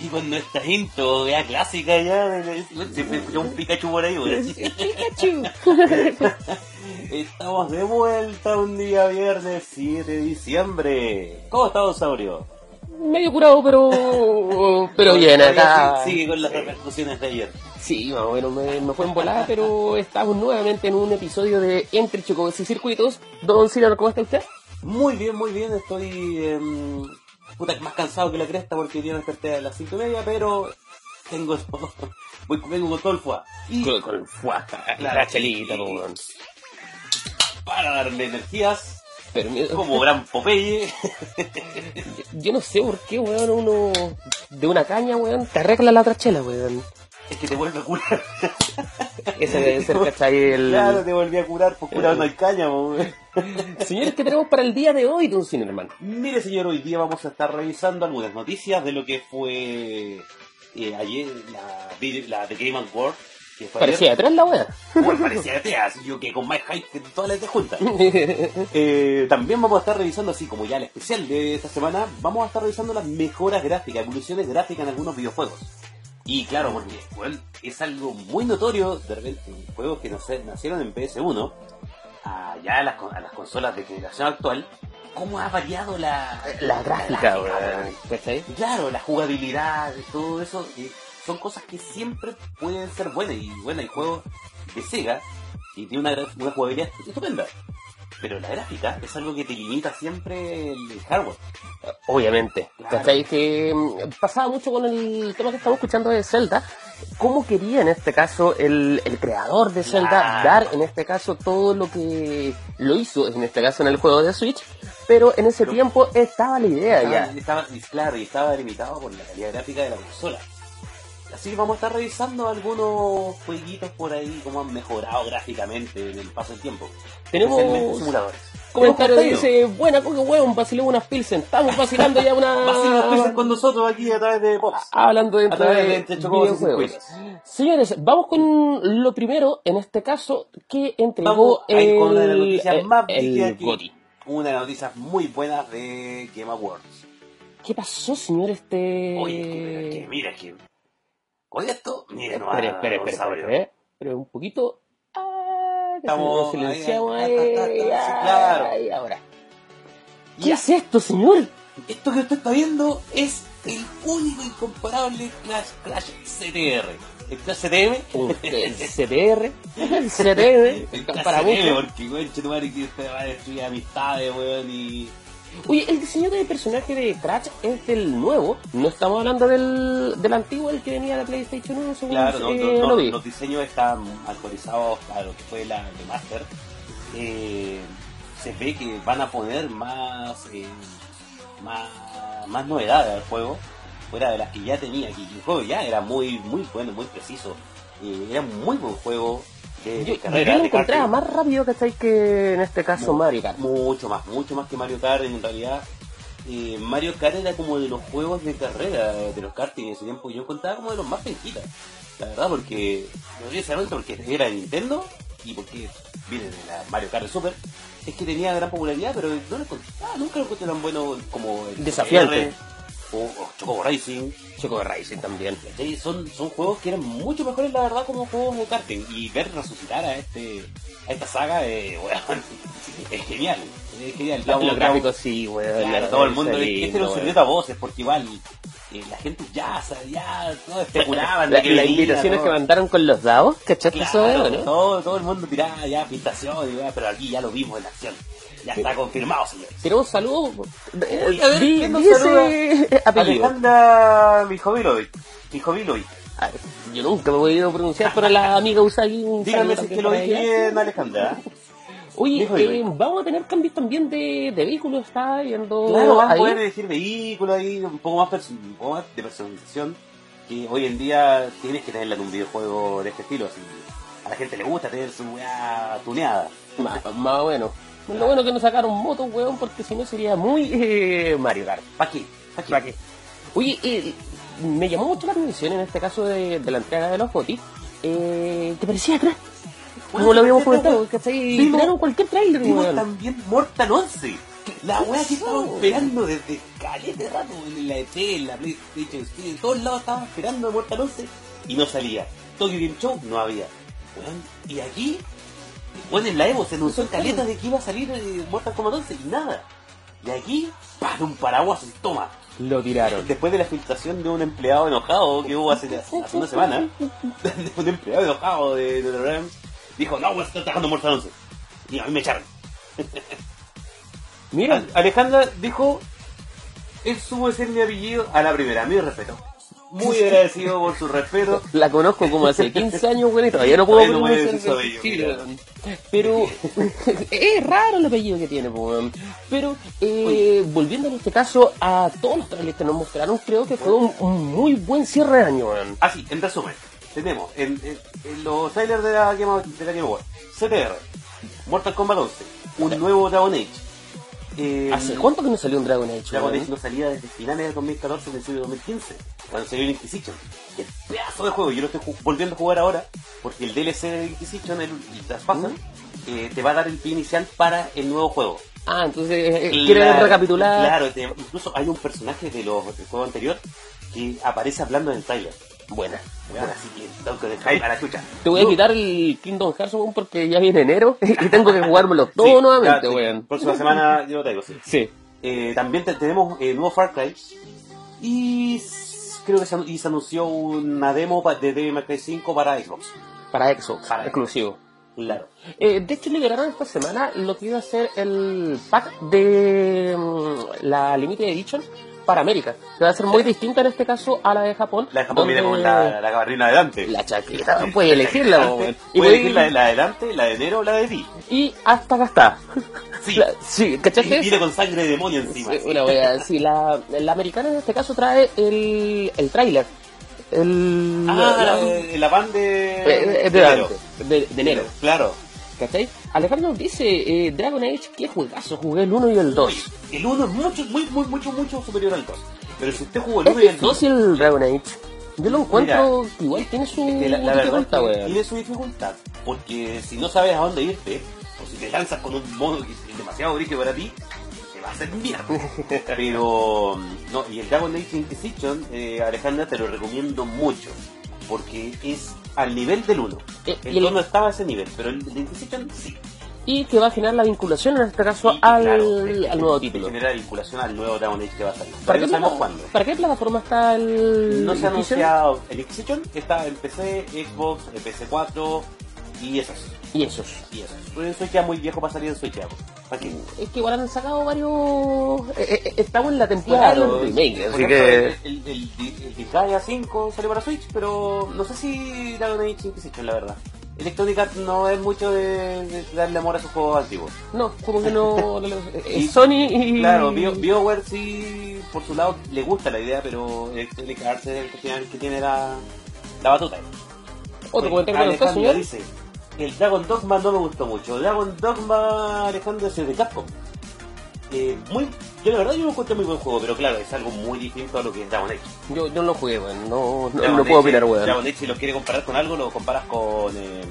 Y con nuestra intro ya clásica ya, de- siempre escuchamos un Pikachu por ahí. Pikachu. Estamos de vuelta un día viernes 7 de diciembre. ¿Cómo está Don Saurio? Medio curado, pero. Pero bien, acá. Sigue con las repercusiones de ayer. Sí, más o menos me, me fue en volada, pero estamos nuevamente en un episodio de Entre Chocos y Circuitos. Don Ciro, ¿cómo está usted? Muy bien, muy bien. Estoy em, puta, más cansado que la cresta porque me desperté a las 5 y media, pero tengo voy, vengo con todo el fuá. Y Con, con el fuá, Claro. la chelita, para darle energías, Pero como gran Popeye, yo no sé por qué, weón, uno de una caña, weón, te arregla la otra chela, weón. Es que te vuelve a curar. Ese debe ser, ¿cachai? El... Claro, te volví a curar, pues curado no hay weón. Señores, ¿qué tenemos para el día de hoy, Don hermano? Mire, señor, hoy día vamos a estar revisando algunas noticias de lo que fue eh, ayer la, la The Game Award. Parecía atrás la weá. Bueno, parecía teas, yo que con más hype que todas las de juntas. Eh, también vamos a estar revisando, así como ya el especial de esta semana, vamos a estar revisando las mejoras gráficas, evoluciones gráficas en algunos videojuegos. Y claro, porque bueno, es algo muy notorio, de repente, en juegos que no sé, nacieron en PS1, a ya a las, a las consolas de generación actual, cómo ha variado la, La gráfica. ¿Cachai? Claro, la jugabilidad, todo eso, son cosas que siempre pueden ser buenas. Y bueno, hay juegos de Sega y tiene una, una jugabilidad estupenda. Pero la gráfica es algo que te limita siempre el hardware. Obviamente. Claro. Mm, pasaba mucho con el tema que estamos escuchando de Zelda. ¿Cómo quería en este caso el, el creador de Zelda Claro. dar en este caso todo lo que lo hizo, en este caso en el juego de Switch? Pero en ese Pero- tiempo estaba la idea Estaba, ya. estaba- claro, y estaba limitado por la calidad gráfica de la consola. Así que vamos a estar revisando algunos jueguitos por ahí, cómo han mejorado gráficamente en el paso del tiempo. Tenemos simuladores. comentario dice, buena coque hueón, vaciló unas pilsen. Estamos vacilando ya una... Vacilan con nosotros aquí a través de Pops. hablando A dentro través de, de videojuegos. Señores, vamos con lo primero, en este caso, que entregó a el, con las noticias el- más el. Una de las noticias muy buenas de Game Awards. ¿Qué pasó, señor? Este... Oye, que, que mira, que con esto, mira, no Espere, espere, espere, espere, espere, espere un poquito. Ah, Estamos silenciamos ahí, ahora. ¿Qué es esto, señor? Esto que usted está viendo es el único incomparable Clash, Clash CTR. El Clash CTM. El CTR. El CTR. El Clash CTM, porque, weón, chetumare, que usted va a destruir amistades, weón, y... Oye, el diseño del personaje de Crash es del nuevo. No estamos hablando del, del antiguo, el que venía de PlayStation 1, según Claro, no, eh, no, no, lo vi. los diseños están actualizados a lo que fue la de Master. Eh, se ve que van a poner más, eh, más, más novedades al juego, fuera de las que ya tenía. Que el juego ya era muy, muy bueno, muy preciso. Era un muy buen juego de, de Yo, lo encontraba más rápido ¿cachai? que en este caso Mu- Mario Kart. Mucho más, mucho más que Mario Kart en realidad. eh, Mario Kart era como de los juegos de carrera de los karting en ese tiempo. Yo encontraba como de los más penquitas. La verdad, porque no sé si porque era de Nintendo y porque viene de la Mario Kart Super. Es que tenía gran popularidad, pero no lo encontraba, nunca lo encontré tan bueno como el Desafiante. O, o Chocobo Racing. Choco de Racing también. Son, son juegos que eran mucho mejores, la verdad, como juegos de karting. Y ver resucitar a este a esta saga, eh, es genial. Es genial. Los, gráficos sí, weón. Claro, la- todo el mundo, ese este lindo, era un secreto a voces, porque igual eh, la gente ya, sabe, ya, todos especulaban. La- Las invitaciones todo. que mandaron con los dados, ¿cachaste Claro, no? todo, todo el mundo tiraba ya pintación, pero aquí ya lo vimos en acción. Ya está confirmado, señor. Tenemos saludos. Oye, a ver, Di- ¿quién nos saluda? Alejandra Mijovilovic. Mijovilovic. Ah, Yo nunca me he podido pronunciar, pero la amiga Usagi. un Díganme saludo si es que lo dije bien, Alejandra. Oye, eh, vamos a tener cambios también de, de vehículos, está viendo Claro, van a poder elegir vehículos ahí, un poco más, un poco más de personalización. Que hoy en día tienes que tenerla en un videojuego de este estilo. Así. A la gente le gusta tener su weá tuneada. Más, más o menos. Lo bueno que no sacaron motos, weón, porque si no sería muy eh, Mario Kart. ¿Para qué? ¿Para qué? ¿Para qué? Oye, eh, me llamó mucho la atención en este caso de, de la entrega de los GOTY. Eh, ¿Te parecía crack? Como lo habíamos comentado, ¿cachai? Tiraron cualquier trailer, weón. también Mortal 11. La weá que estaba esperando desde calete rato, en la ET, en la PlayStation Studio, en todos lados estaba esperando Mortal 11 y no salía. Tokyo Game Show no había. Weón, y aquí, bueno, en la Evo se anunció en caleta de que iba a salir eh, Mortal Kombat 11 y nada. Y aquí, para un paraguas toma. Lo tiraron. Después de la filtración de un empleado enojado que hubo hace, hace una semana, un empleado enojado de, de Rams dijo, no, voy a estar trabajando Mortal 11. Y a mí me echaron. Mira, A- Alejandra dijo, él supo decir mi apellido a la primera, mi respeto. Muy agradecido por su respeto. la conozco como hace 15 años, güey, y todavía no puedo no pronunciar apellido. Pero es raro el apellido que tiene, weón. Pero eh, volviendo en este caso a todos los trailers que nos mostraron, creo que fue un, un muy buen cierre de año, weón. Así, en resumen, tenemos en, en- en los trailers de la Game, de la Game Award, CTR, Mortal Kombat 11, un nuevo Dragon Age. Eh, ¿Hace cuánto que no salió un Dragon Age? Dragon? Age no salía desde finales del 2014, principio de 2015, cuando salió el Inquisition. Qué pedazo de juego, yo lo estoy volviendo a jugar ahora, porque el DLC de Inquisition, el, el eh, te va a dar el pie inicial para el nuevo juego. Ah, entonces eh, quiere Claro, recapitular. Claro, te- incluso hay un personaje de los, del juego anterior que aparece hablando en el trailer. Buena. Bueno, así que tengo que dejar a la chucha. Te voy a No, quitar el Kingdom Hearts weón, porque ya viene enero y tengo que jugármelo todo sí, nuevamente, weón. Próxima semana yo lo traigo, sí. Sí. Eh, también te- tenemos eh, nuevo Far Cry. Y creo que se, anu- y se anunció una demo de Devil May Cry 5 para Xbox. Para Xbox, Para exclusivo. Claro. Eh, de hecho, liberaron esta semana lo que iba a ser el pack de mm, la Limited Edition para América. Que va a ser muy distinta en este caso a la de Japón. La de Japón viene con la, la gabardina adelante. la chaqueta. Puedes elegirla. Puedes y, puedes- elegir la, de- la de adelante, la de enero o la de ti. y hasta acá está. Sí. La- sí, ¿cachaste? Y viene con sangre de demonio encima. Sí, una wea, sí, la, la americana en este caso trae el, el tráiler. El, Ah, la- la, de- van de, eh, de, enero. de, de enero. Claro. ¿Cachai? Alejandro dice, eh, Dragon Age, qué juegazo, jugué el 1 y el 2. El 1 es mucho, muy, muy, mucho, mucho superior al 2. Pero si usted jugó el Es 1 y el 2, difícil el Dragon Age. Yo lo encuentro que igual tiene su la, la dificultad, es tiene su dificultad. Porque si no sabes a dónde irte, o si te lanzas con un modo que es demasiado brillo para ti, te va a hacer mierda. Pero, no, y el Dragon Age Inquisition, eh, Alejandra, te lo recomiendo mucho. Porque es al nivel del 1. Eh, y El el- 2 no estaba a ese nivel, pero el de Inquisition sí. Y que va a generar la vinculación en este caso Y, al, claro, al nuevo título. Genera vinculación al nuevo Dragon Age que va a salir. ¿Para qué, no sabemos cuándo. ¿Para qué plataforma está el No se ha anunciado el Inquisition, está en PC, Xbox, en PC4 y esos. Y esos. Y esos. Pero el Switch ya muy viejo para salir en Switch ya. ¿Para qué? Es que igual han sacado varios... eh, eh, estamos en la temporada Claro, del remake, por así ejemplo, que... el, el, el, el Disgaea 5 salió para Switch, pero no sé si Dragon Age Inquisition, la verdad. Electronic Arts no es mucho de, de darle amor a sus juegos antiguos. No, como que no... Y- Sony y... Claro, Bio- BioWare sí, por su lado, le gusta la idea, pero Electronic Arts es el que tiene, que la, la batuta. Otro Oye, comentario Alejandra señor. dice, el Dragon Dogma no me gustó mucho. Dragon Dogma, Alejandro, es el de Capcom. Eh, muy, yo la verdad yo lo encuentro muy buen juego, pero claro, es algo muy distinto a lo que es Dragon Age. Yo, yo no lo jugué, weón. No, no, no puedo opinar, weón. Dragon Age, si lo quieres comparar con algo, lo comparas con, eh,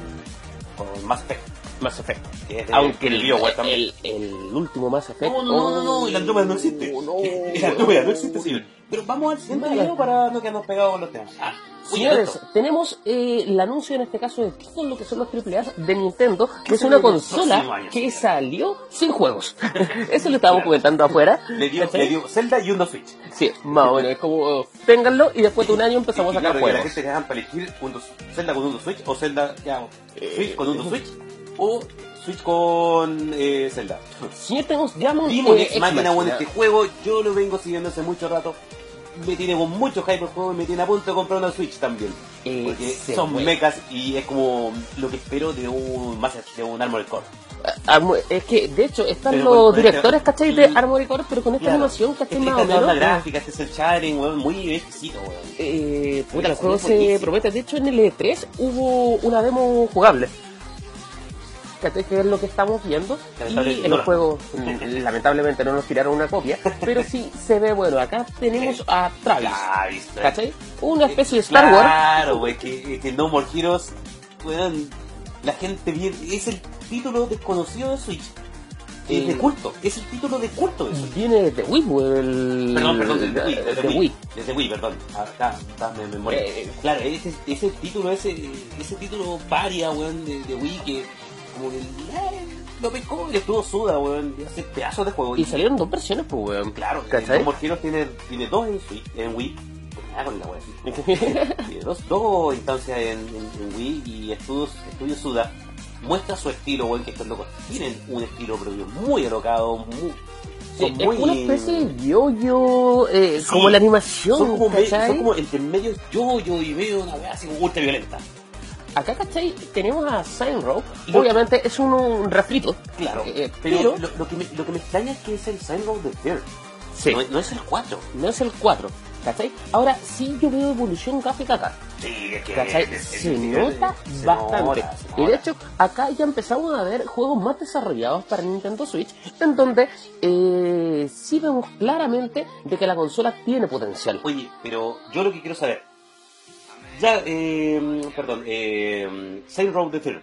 con Mass Effect. Mass Effect. que es de- Aunque el, BioWare también. el, el último Mass Effect... No, no, no, no, el Andrómeda no existe. no. El Andrómeda no existe, señor. Pero vamos al siguiente video para no quedarnos pegados con los temas. Ah, Señores, tenemos eh, el anuncio en este caso de todo lo que son los AAA de Nintendo, que es una consola que salió sin juegos. Eso lo estábamos comentando afuera. le dio, le dio Zelda y uno Switch. Sí, más o menos, es como, ténganlo y después de un año empezamos Y a sacar claro, que la juegos. gente hagan para elegir un dos- Zelda con un Switch o Zelda ¿qué hago? Eh, Switch con un Switch o Switch con eh, Zelda. Señor, tenemos Diamond Vimos eh, bueno Machina. este juego, yo lo vengo siguiendo hace mucho rato. Me tiene con mucho hype el juego y me tiene a punto de comprar una Switch también. Porque son mechas y es como lo que espero de un Effect, de un Armored Core. Armo- Es que, de hecho, están Pero los directores, este- ¿cachai? De y- Armored Core, pero con esta Claro. animación, ¿cachai? Este Más o menos. gráfica, este es el sharing, weón, muy exquisito, weón. Eh, puta, el juego es se promete. De hecho, en el E3 hubo una demo jugable. ¿Cachai? Que es lo que estamos viendo. Y no el la- juego, lamentablemente no nos tiraron una copia. Pero sí se ve bueno. Acá tenemos a Travis. Ah, viste. ¿Cachai? Una especie de Star Wars. Claro, güey, que, que No More Heroes, weón, la gente bien, es el título desconocido de Switch. Es de culto, es el título de culto eso. Viene de Wii, el... Perdón, perdón, desde Wii, desde de Wii. Wii. Desde Wii, perdón. Ah, está, está, me, me morí. Eh, Claro, ese, ese título, ese, ese título paria, weón, de, de Wii que como que eh, lo pescó y estuvo suda, weón, y hace pedazos de juego. Y salieron dos versiones, pues, weón. Claro, ¿Cachai? Heroes tiene, tiene dos en, Switch, en Wii. Pues nada con la wea así. Tiene dos, dos instancias en, en- en Wii y Estudios, Estudios Suda muestra su estilo, weón, que estos locos tienen un estilo propio muy alocado, muy, Sí, es muy... una especie de yo-yo, eh, Sí, como la animación, son como, me- ¿cachai? son como entre medio yo-yo y medio una wea así como ultra violenta. Acá, ¿cachai? Tenemos a Sign Row. Lo- Obviamente es un, un refrito. Claro, Eh, pero, pero lo, lo que me, lo que me extraña es que es el Sign Road de Fear. Sí. No, no es el 4. no es el 4. ¿Cachai? Ahora sí yo veo evolución gráfica acá. Sí, es que ¿Cachai? es- es- Se nota bastante. Y de hecho, acá ya empezamos a ver juegos más desarrollados para Nintendo Switch, en donde eh, sí vemos claramente de que la consola tiene potencial. Oye, pero yo lo que quiero saber. Ya, eh, perdón, eh, Saint Road the Third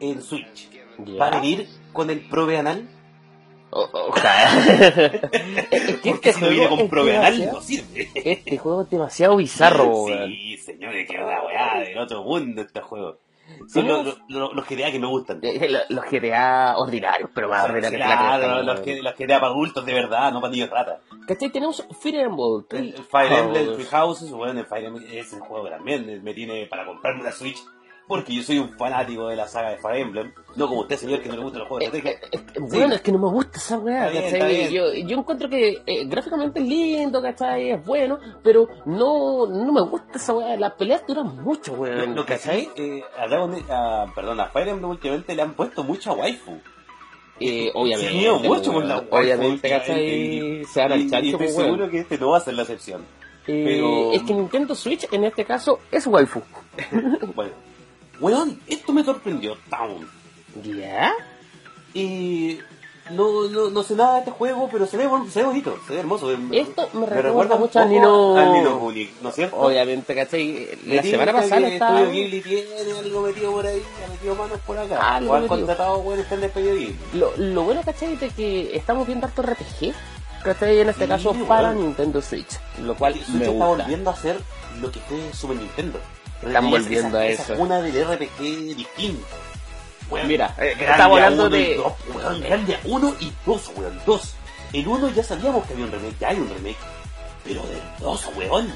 en Switch. Ya. ¿Va a venir con el Probe Anal? O- ojalá. es que Porque este si no viene con Probe Anal no sirve. Este juego es demasiado bizarro, weón. Sí, señores, que una weá del otro mundo este juego. Son Tenemos- los, los, los, los GTA que me gustan. Eh, lo- Los GTA ordinarios, pero más ordinarios la Claro, los, que, los GTA para adultos de verdad, no para niños rata. ¿Cachai? Tenemos Fire Emblem. El, el Fire Emblem, House. Three Houses, bueno, el Fire Emblem, ese juego que también me tiene para comprarme una Switch. Porque yo soy un fanático de la saga de Fire Emblem. No como usted, señor, que no le gustan los juegos de estrategia. eh, eh, Bueno, es que no me gusta esa weá, ¿cachai? Yo, yo encuentro que eh, gráficamente es lindo, ¿cachai? Es bueno, pero no, no me gusta esa weá. Las peleas duran mucho, weón, lo que ¿cachai? eh, a, Dragon- a- perdón, a Fire Emblem últimamente le han puesto mucha waifu. Eh, obviamente. Sí, mucho con la Obviamente, ¿cachai? Se chancho, estoy pues, weón. seguro que este no va a ser la excepción. Eh, pero- Es que Nintendo Switch, en este caso, es waifu. Bueno, weón, esto me sorprendió, Town. ¿Ya? Y no, no, no sé nada de este juego, pero se ve, se ve bonito, se ve hermoso. Esto me recuerda un mucho al Nino- al Nino Kuni, ¿no es cierto? Obviamente, ¿cachai? Le La tiene semana pasada el estaba... Estudio Ghibli tiene algo metido por ahí, ha metido manos por acá. Algo han contratado buenos que han despedido Ghibli. Lo, lo bueno, ¿cachai? De que estamos viendo harto RPG, ¿cachai? En este Sí, caso bueno. para Nintendo Switch, lo cual Switch me está gusta. volviendo a ser lo que fue Super Nintendo. Están Esa- volviendo a esa, eso. Esa cuna del RPG distinto. Weón, Mira, eh, estamos hablando uno y de... dos, weón, Grandia 1 y 2, weón, 2. El 1 ya sabíamos que había un remake, ya hay un remake. Pero del 2, weón.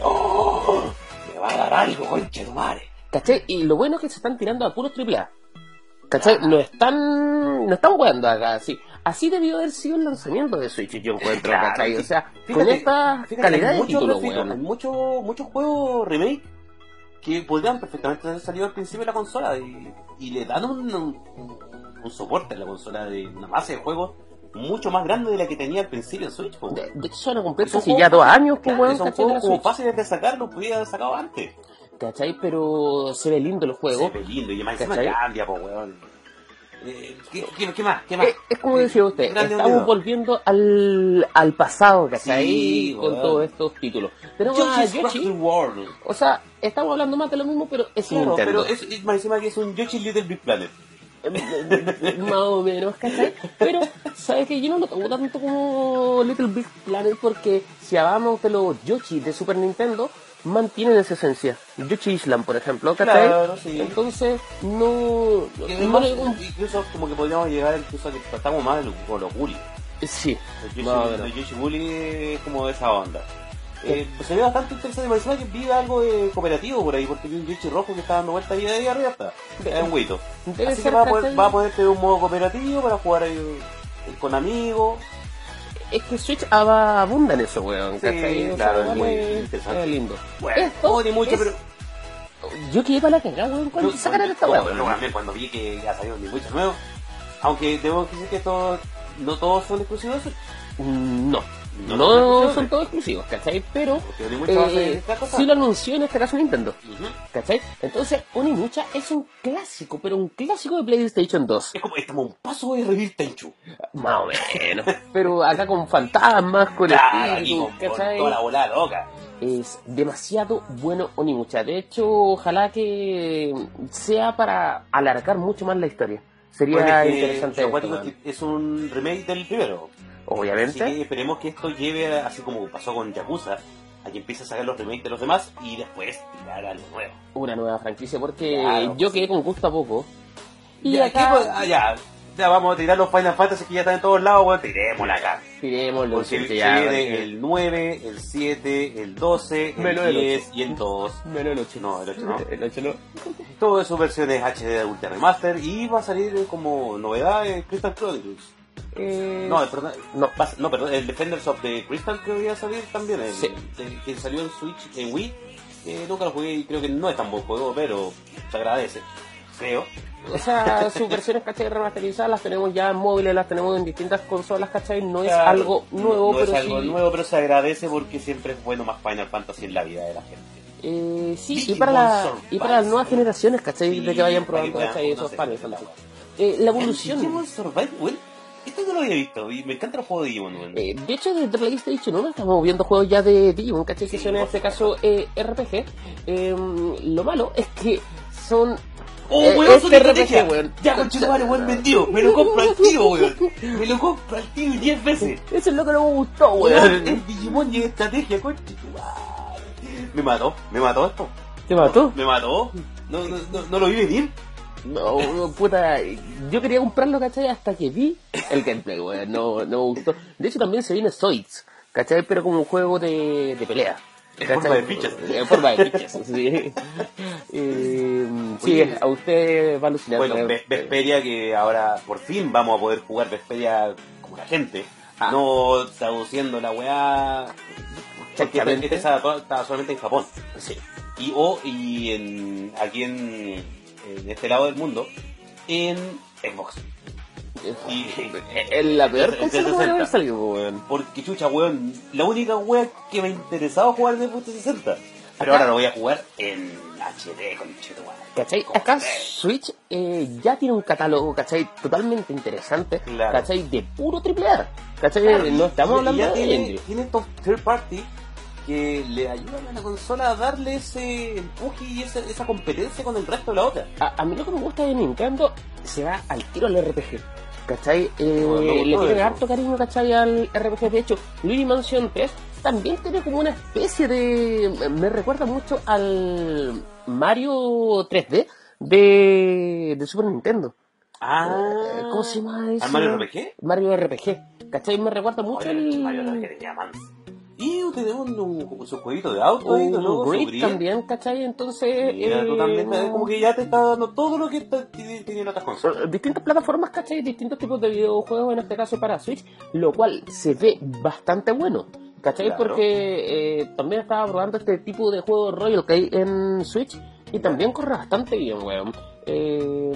No, me va a dar algo, concha de tu madre. ¿Cachai? Y lo bueno es que se están tirando a puros AAA. ¿Cachai? No están... No están jugando acá, así. Así debió haber sido el lanzamiento de Switch, yo encuentro, Claro, ¿cachai? O sí. sea, con Fíjate, esta Fíjate, calidad de muchos título, weón. muchos muchos juegos remake que podrían perfectamente haber salido al principio de la consola y, y le dan un, un, un soporte a la consola de una base de juegos mucho más grande de la que tenía al principio en Switch. De, de hecho, son a cumplir Son casi juegos ya dos años, pues, claro, son la juegos como fáciles de sacar, los podía haber sacado antes. ¿Cachai? Pero se ve lindo el juego. Se ve lindo y más encima cambia, po, weón. Eh, ¿qué, qué, qué más? ¿Qué más? Eh, es como decía usted, estamos unido. volviendo al, al pasado, ¿cachai? Sí, con todos estos títulos. Tenemos a Yoshi's Yoshi, World. o sea, estamos hablando más de lo mismo, pero es Claro, Nintendo. pero es, es más encima que es un Yoshi's Little Big Planet. más o menos, ¿cachai? Pero, ¿sabes que Yo no lo tomo tanto como Little Big Planet porque si hablamos de los Yoshi de Super Nintendo, mantienen esa esencia. Yoshi Island, por ejemplo, ¿cachai? Claro, sí. Entonces, no... No incluso como que podríamos llegar incluso a que tratamos más con los bullies. Sí, El Yoshi, más o menos. el Yoshi Bully es como de esa onda. Eh, pues se ve bastante interesante, encima que vi algo de cooperativo por ahí, porque vi un Yoshi rojo que está dando vueltas ahí, ahí arriba está. Es un huito. Así que va a, poder, va a poder tener un modo cooperativo para jugar ahí, eh, con amigos. Es que Switch abunda en eso, weón. Sí, ¿cachai? O claro, sea, es muy vale, interesante. Es lindo. Bueno, Esto no mucho, es- pero... Yo quedé para la cagada, weón, cuando sacaran esta weón. también cuando vi que ya salió un Witcher nuevo, aunque debo decir que todos, no todos son exclusivos Mm, No, No no, son todos exclusivos, ¿cachai? Pero eh, sí lo anunció en este caso Nintendo, Ujú. ¿cachai? Entonces, Onimucha es un clásico, pero un clásico de PlayStation 2. Es como, estamos un paso de revivir Tenchu. Más o menos. pero acá con fantasmas, con Claro, espíritus, con, toda la volada loca. es demasiado bueno Onimucha. De hecho, ojalá que sea para alargar mucho más la historia. sería Bueno, es que interesante. Es un remake del primero. Así Obviamente. que esperemos que esto lleve, a- así como pasó con Yakuza, a que empiece a sacar los remakes de los demás y después tirar algo nuevo. Una nueva franquicia, porque Claro, yo sí. quedé con gusto a poco. Y Ya, acá ¿qué pues? Ah, ya, ya vamos a tirar los Final Fantasy que ya están en todos lados, weón, tirémosla acá. tiremoslo, Porque viene porque- el 9, el 7, el 12, Menos el el 10 y el 2. Menos el 8. No, el 8 no. El 8 no. Todo eso versiones HD de Ultra Remaster y va a salir como novedad eh, Crystal Chronicles. Eh, No, el, perdón, no. va a- no, perdón, el Defenders of the Crystal creo que iba a salir también, el, Sí. el que salió en Switch, en Wii. Eh, nunca lo jugué y creo que no es tan buen juego, pero se agradece, creo. O sea, sus versiones, ¿cachai? Remasterizadas las tenemos ya en móviles, las tenemos en distintas consolas, ¿cachai? No es Claro, algo nuevo, no pero es algo sí. nuevo, pero se agradece porque siempre es bueno más Final Fantasy en la vida de la gente. Eh, sí, y para, la, y para las nuevas generaciones, ¿cachai? Sí, de que vayan probando, ¿cachai? Esos paneles. claro. Eh, la evolución. Digimon Survive. Esto no lo había visto y me encanta los juegos de Digimon, weón. Eh, de hecho, desde PlayStation 1 estamos viendo juegos ya de Digimon, ¿cachai? Que Sí, son en este caso eh, RPG. Eh, lo malo es que son. ¡Oh, eh, weón, este son estrategia! RPG, weón. Ya, conchetumare, weón, vendido. Me lo compro al tío, weón. Me lo compro al tío 10 veces. Eso es lo que no me gustó, Weón, el Digimon y estrategia, conchetumare. Me mató, me mató esto. ¿Te mató? Me mató. No, no, no, no lo vi venir. No, puta, yo quería comprarlo, ¿cachai? Hasta que vi el gameplay, weón, no, no me gustó. De hecho, también se viene Zoids, ¿cachai? Pero como un juego de, de pelea. En forma de fichas. En forma de fichas, sí. Eh, sí, a usted va a alucinar. Bueno, Vesperia que ahora por fin vamos a poder jugar Vesperia como la gente. Ah. No traduciendo la weá. Porque estaba solamente en Japón. Sí. Y o y en, aquí en, en este lado del mundo en Xbox. Y, Es la peor consola que puede 360. haber salido, weón. porque chucha, weón, la única wea que me interesaba jugar de Xbox 360. Pero Acá- ahora lo voy a jugar en HD con weón. ¿Cachai? Acá. Switch eh, ya tiene un catálogo, ¿cachai? Totalmente interesante, Claro. ¿cachai? De puro triple A, ¿cachai? Claro, no estamos hablando de tiene, tiene estos third party que le ayudan a la consola a darle ese empuje y esa, esa competencia con el resto de la otra. A, a mí lo que me gusta de Nintendo se va al tiro al RPG. ¿Cachai? Eh, le tiene harto cariño, ¿cachai? Al RPG. De hecho, Luigi Mansion 3 también tiene como una especie de... Me recuerda mucho al Mario 3D de, de Super Nintendo. Ah, Eh, ¿Cómo se llama eso? ¿Al Mario RPG? Mario RPG. ¿Cachai? Me recuerda mucho Oye, al... Mario RPG tenía más. Y tenemos un, su jueguito de auto ahí, ¿no? Un Grid también, ¿cachai? Entonces... Eh, totalmente, como que ya te está dando todo lo que tienen otras consolas. Eh, distintas plataformas, ¿cachai? Distintos tipos de videojuegos, en este caso para Switch, lo cual se ve bastante bueno, ¿cachai? Claro. Porque eh, también estaba probando este tipo de juego Royal que hay en Switch y también corre bastante bien, weón. Eh,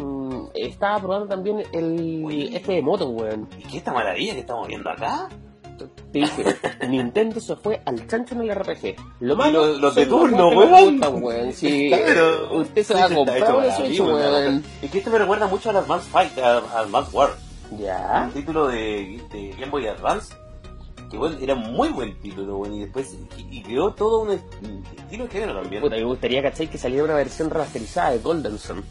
estaba probando también el Oye. este de moto, weón. ¿Y qué esta maravilla que estamos viendo acá? Te dije, Nintendo se fue al chancho en el RPG. Lo malo los- los de turno, weón. gustan, weón. Claro. usted se va a comprar una Switch, weón. Es que este me recuerda mucho al Advance Fight, al Advance War. Ya. Un título de, de Game Boy Advance. Que bueno, era muy buen título, bueno, y después y, y creó todo un, est- un estilo de género también. Puta, me gustaría, ¿cachai? Que saliera una versión remasterizada de Golden Sun.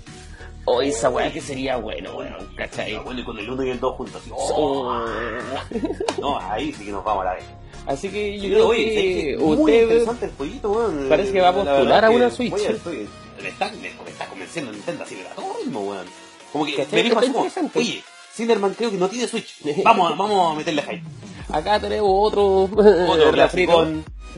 O esa weá que sería bueno, weón, ¿cachai? Bueno, y con el 1 y el 2 juntos. oh, no, ahí sí que nos vamos a la vez. Así que yo creo oye, que es que muy usted interesante el weón. parece que va a La postular a una Switch. estoy- me, está, me, me está convenciendo Nintendo así de todo ritmo, weón. Como que me dijo así como, oye, Cinderman creo que no tiene Switch. Vamos, a- vamos a meterle hype. acá tenemos otro Otro refrito.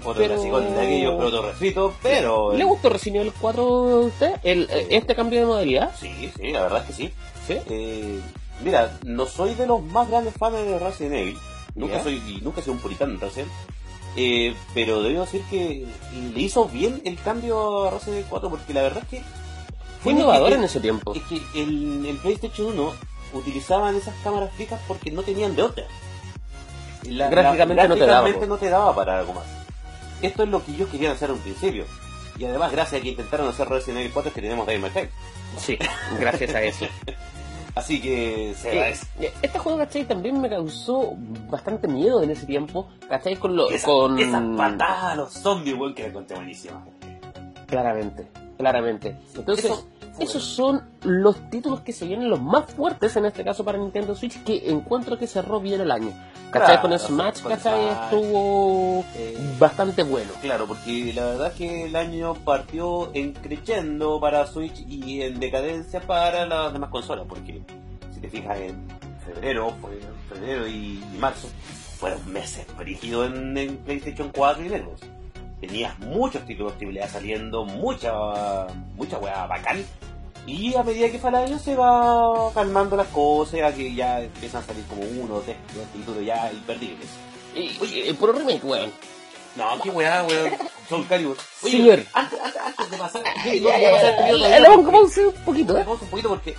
Otro Pero- clasicón de aquellos, pero otro refrito, pero... ¿Le gustó Resident Evil 4 a usted? El, eh, ¿Este cambio de modalidad? Sí, sí, la verdad es que sí. Sí. Eh, mira, no soy de los más grandes fans de Resident Evil. Nunca Ya. soy y nunca he sido un puritano en Resident. Eh, pero debo decir que le hizo bien el cambio a Resident Evil 4 porque la verdad es que Fue innovador en ese tiempo. es que el, el PlayStation 1 utilizaban esas cámaras fijas porque no tenían de otra. La- Gráficamente la- no te daba, no te daba para algo más. Esto es lo que ellos querían hacer un principio. Y además, gracias a que intentaron hacer Resident Evil 4 es que tenemos May Cry. Sí, gracias a eso. Así que se Eh, agradece. eh, este juego, ¿cachai? También me causó bastante miedo en ese tiempo, ¿cachai? Con lo, Esa, con... Esas patadas a los zombies, weón, que la encontré buenísima. Claramente, claramente. Entonces, Eso Esos son los títulos que se vienen los más fuertes en este caso para Nintendo Switch que encuentro que cerró bien el año. ¿Cachai? Claro, con Smash, con ¿cachai? Smash. Estuvo Eh, bastante bueno. Claro, porque la verdad es que el año partió en creciendo para Switch y en decadencia para las demás consolas, porque si te fijas en febrero, fue febrero y, y marzo, fueron meses brígidos en, en PlayStation 4 y Xbox. Tenías muchos títulos AAA saliendo, mucha mucha weá bacán, y a medida que fue el año se va calmando las cosas, que ya empiezan a salir como uno o tres títulos ya imperdibles. Y, y- y puro remake, weón. No, qué weá, weón. Soul Calibur. Oye, Señor. Antes, antes, antes de pasar, Ya, no voy a pasar el periodo le vamos un poquito, ¿eh? Vamos un poquito porque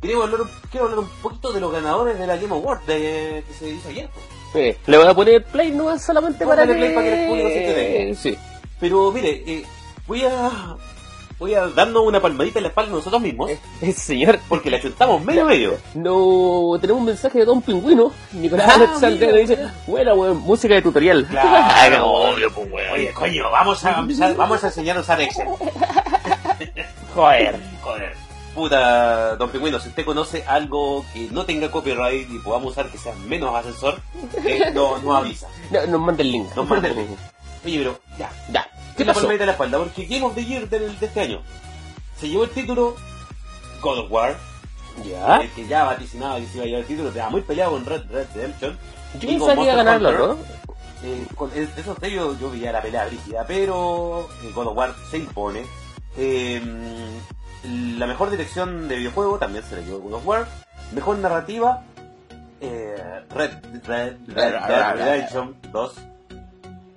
quiero hablar, un- quiero hablar un poquito de los ganadores de la Game Award de, que se hizo ayer. pues. Eh, le voy a poner play no solamente para que... play para que el público se entere. Sí. Pero mire, eh, voy a voy a darnos una palmadita en la espalda nosotros mismos Eh, señor, porque la chuntamos medio medio. no tenemos un mensaje de Don Pingüino. Nicolás Ah, Alexander mira, dice, buena weón, música de tutorial. Claro, obvio, pues weón. Oye, coño, vamos a, vamos a enseñar a usar Excel. Joder. Joder. Puta, don Pingüino, si usted conoce algo que no tenga copyright y podamos usar que sea menos ascensor, eh, no, no avisa. No, nos manda el link. Nos manda el link. Oye, pero ya, Ya. ¿Qué ¿qué la pasó? en la espalda? Porque Game of the Year del- de este año se llevó el título God of War, Ya. el que ya vaticinaba que se iba a llevar el título, estaba muy peleado con Red Red Redemption. Yo pensaba que iba a ganarlo. ¿no? Eh, con es- esos tres yo, veía la pelea brígida, pero eh, God of War se impone. Eh, la mejor dirección de videojuego también se la llevó God of War. Mejor narrativa, eh, Red, Red, Red Redemption 2.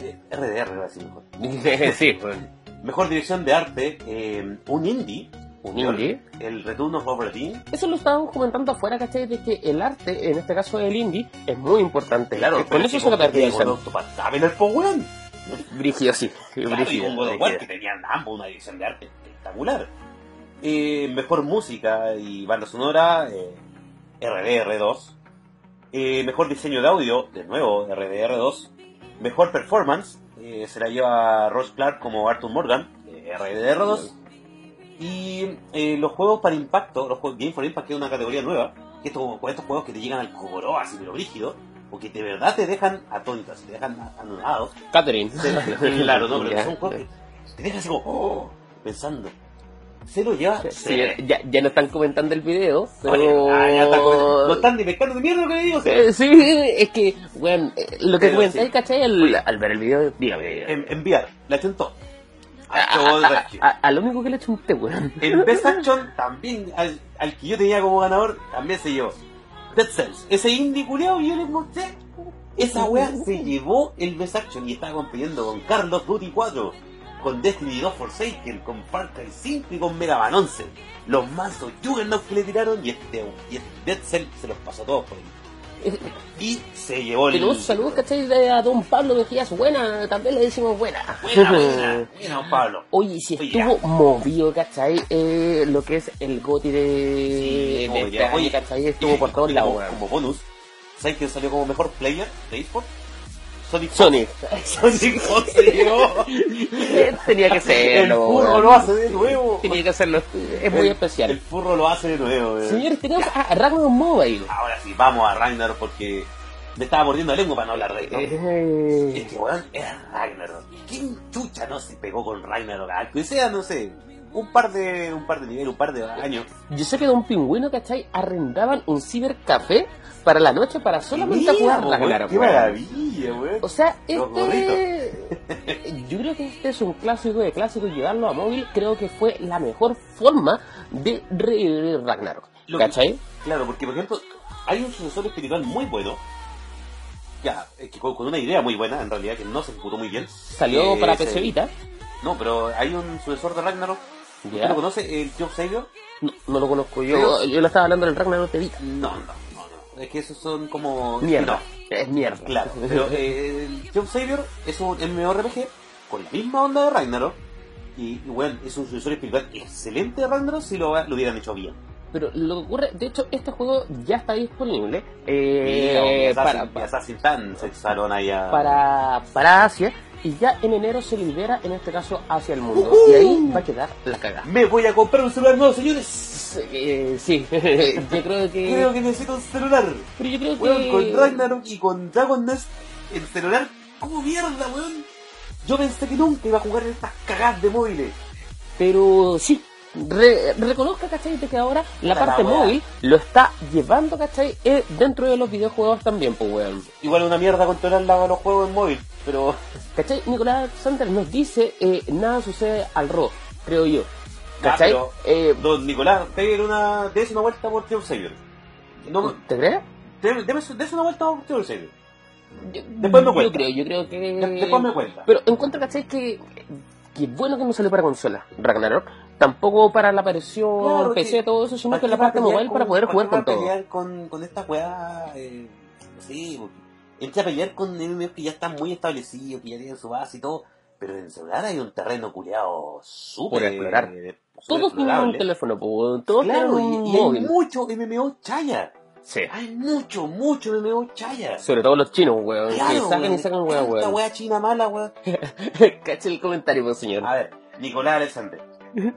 Eh, RDR iba a decir mejor. sí, weón. Mejor dirección de arte, eh, un indie. Un indie. El Return of Oberdeen. Eso lo estábamos comentando afuera, ¿cachai? De que el arte, en este caso el indie, es muy importante. Claro, con eso se caracterizan. ¿Saben el po weón? Brígido, sí. Claro, y Brígido, con God War, que tenían ambos una dirección de arte espectacular. Eh, mejor música y banda sonora, eh, RDR2. Eh, mejor diseño de audio, de nuevo, RDR2. Mejor performance, eh, se la lleva Ross Clark como Arthur Morgan, eh, RDR2. Y eh, los juegos para impacto, los juegos Game for Impact, que es una categoría nueva, que estos, estos juegos que te llegan al cocoró así, pero rígido, o que de verdad te dejan atónitas, te dejan anulados. Catherine. claro, no, pero son juegos que te dejan así como, oh, pensando. Se lo lleva. Sí, ya, ya no están comentando el video, pero... Oye, ah, ya está no están ni pescando de mierda lo que digo. sí. Eh, sí, es que, bueno, eh, lo que comentáis, sí. ¿cachai? Al, al ver el video, dígame. En- enviar, la chuntó. A, a- a- a lo único que le he hecho un té, weón. El Best Action también, al, al que yo tenía como ganador, también se llevó. Dead Cells, ese indie culiao yo les mostré, esa wea se llevó el Best Action y estaba compitiendo con Carlos Duty 4, con Destiny 2 Forsaken, con Far Cry 5 y con Mega Man 11. Los mansos Juggernauts que le tiraron y este, y este Dead Cell se los pasó todos por ahí. Y se llevó el... Tenemos saludos, ¿cachai? De a don Pablo Mejías, buena, también le decimos buena. Buena, buena, buena, don Pablo. Oye, si estuvo movido, ¿cachai? Eh, lo que es el GOTI de, Sí, de este año, oye, ¿cachai? Estuvo por todos lados, como, bonus, ¿sabes quién salió como mejor player de eSport? Sonic. Sonic. Sonic Fox se llevó. Tenía que El serlo, furro weón. lo hace de nuevo. Tenía que hacerlo, es muy El- especial. El furro lo hace de nuevo. weón. Señores, tenemos a Ragnarok Mobile. Ahora sí, vamos a Ragnarok porque me estaba mordiendo la lengua para no hablar de esto. Eh, Es que, weón, era Ragnarok. ¿Quién chucha no se pegó con Ragnarok? Aunque sea, no sé, un par de un par de niveles, un par de años. Yo sé que Don Pingüino, ¿cachai? Arrendaban un cibercafé para la noche para solamente Mira, jugar weón, Ragnarok. ¡Qué maravilla, weón! O sea, Los este. Yo creo que este es un clásico de clásicos. Llevarlo a móvil creo que fue la mejor forma de revivir Ragnarok. Lo que- ¿Cachai? Claro, porque por ejemplo, hay un sucesor espiritual muy bueno. Ya, que con, con una idea muy buena, en realidad, que no se ejecutó muy bien. Salió Eh, para PC Vita. No, pero hay un sucesor de Ragnarok. ¿Usted ¿Ya? lo conoce? ¿El Job Savior? No, no lo conozco. Yo, Pero- yo lo estaba hablando del Ragnarok de Vita. No, no. Es que esos son como... Mierda. Es mierda. claro. Pero eh, Job Savior es un MMORPG con la misma onda de Ragnarok. Y, bueno, es un sucesor espiritual excelente de Ragnarok si lo, lo hubieran hecho bien. Pero lo que ocurre, de hecho, este juego ya está disponible eh, para, para, para Asia. Y ya en enero se libera, en este caso, hacia el mundo. Y ahí va a quedar la cagada. Me voy a comprar un celular nuevo, señores. Sí, eh, sí. yo creo que... Creo que necesito un celular. Pero yo creo que... Con Ragnarok y con Dragon Nest, el celular, ¿cómo mierda, weón? Yo pensé que nunca iba a jugar en estas cagadas de móviles. Pero sí, re- reconozca, ¿cachai? De que ahora la parte móvil lo está llevando, ¿cachai? Eh, dentro de los videojuegos también, pues, weón. Igual una mierda controlar la- los juegos en móvil, pero... ¿Cachai? Nicolás Alexander nos dice, eh, nada sucede al RO, creo yo. ¿Cachai? Ah, Eh, Don Nicolás, pégale una... Una vuelta por Team Savior. No, ¿Te crees? dese una vuelta por Team Savior. Yo- Después me Yo cuenta. creo, yo creo que... De- Después me cuenta. Pero encuentro, ¿cachai? Que, que es bueno que no salió para consola, Ragnarok. Tampoco para la versión Claro, PC, que- todo eso, sino ¿Para que la parte mobile para poder ¿para jugar con todo. pelear con, con esta weá? Eh, no sé, porque entra a pelear con MMOs que ya están muy establecidos, que ya tienen su base y todo. Pero en celular hay un terreno culeado súper... Explorar. súper Todos tienen un teléfono, po, todos Claro, tienen y, un y hay móvil. mucho MMO chaya. Sí. Hay mucho, mucho MMO chaya. Sobre todo los chinos, weón. que Claro, sacan y sacan weón, weón. weá china mala, weón. Cacha el comentario, pues, señor. A ver, Nicolás Alexander.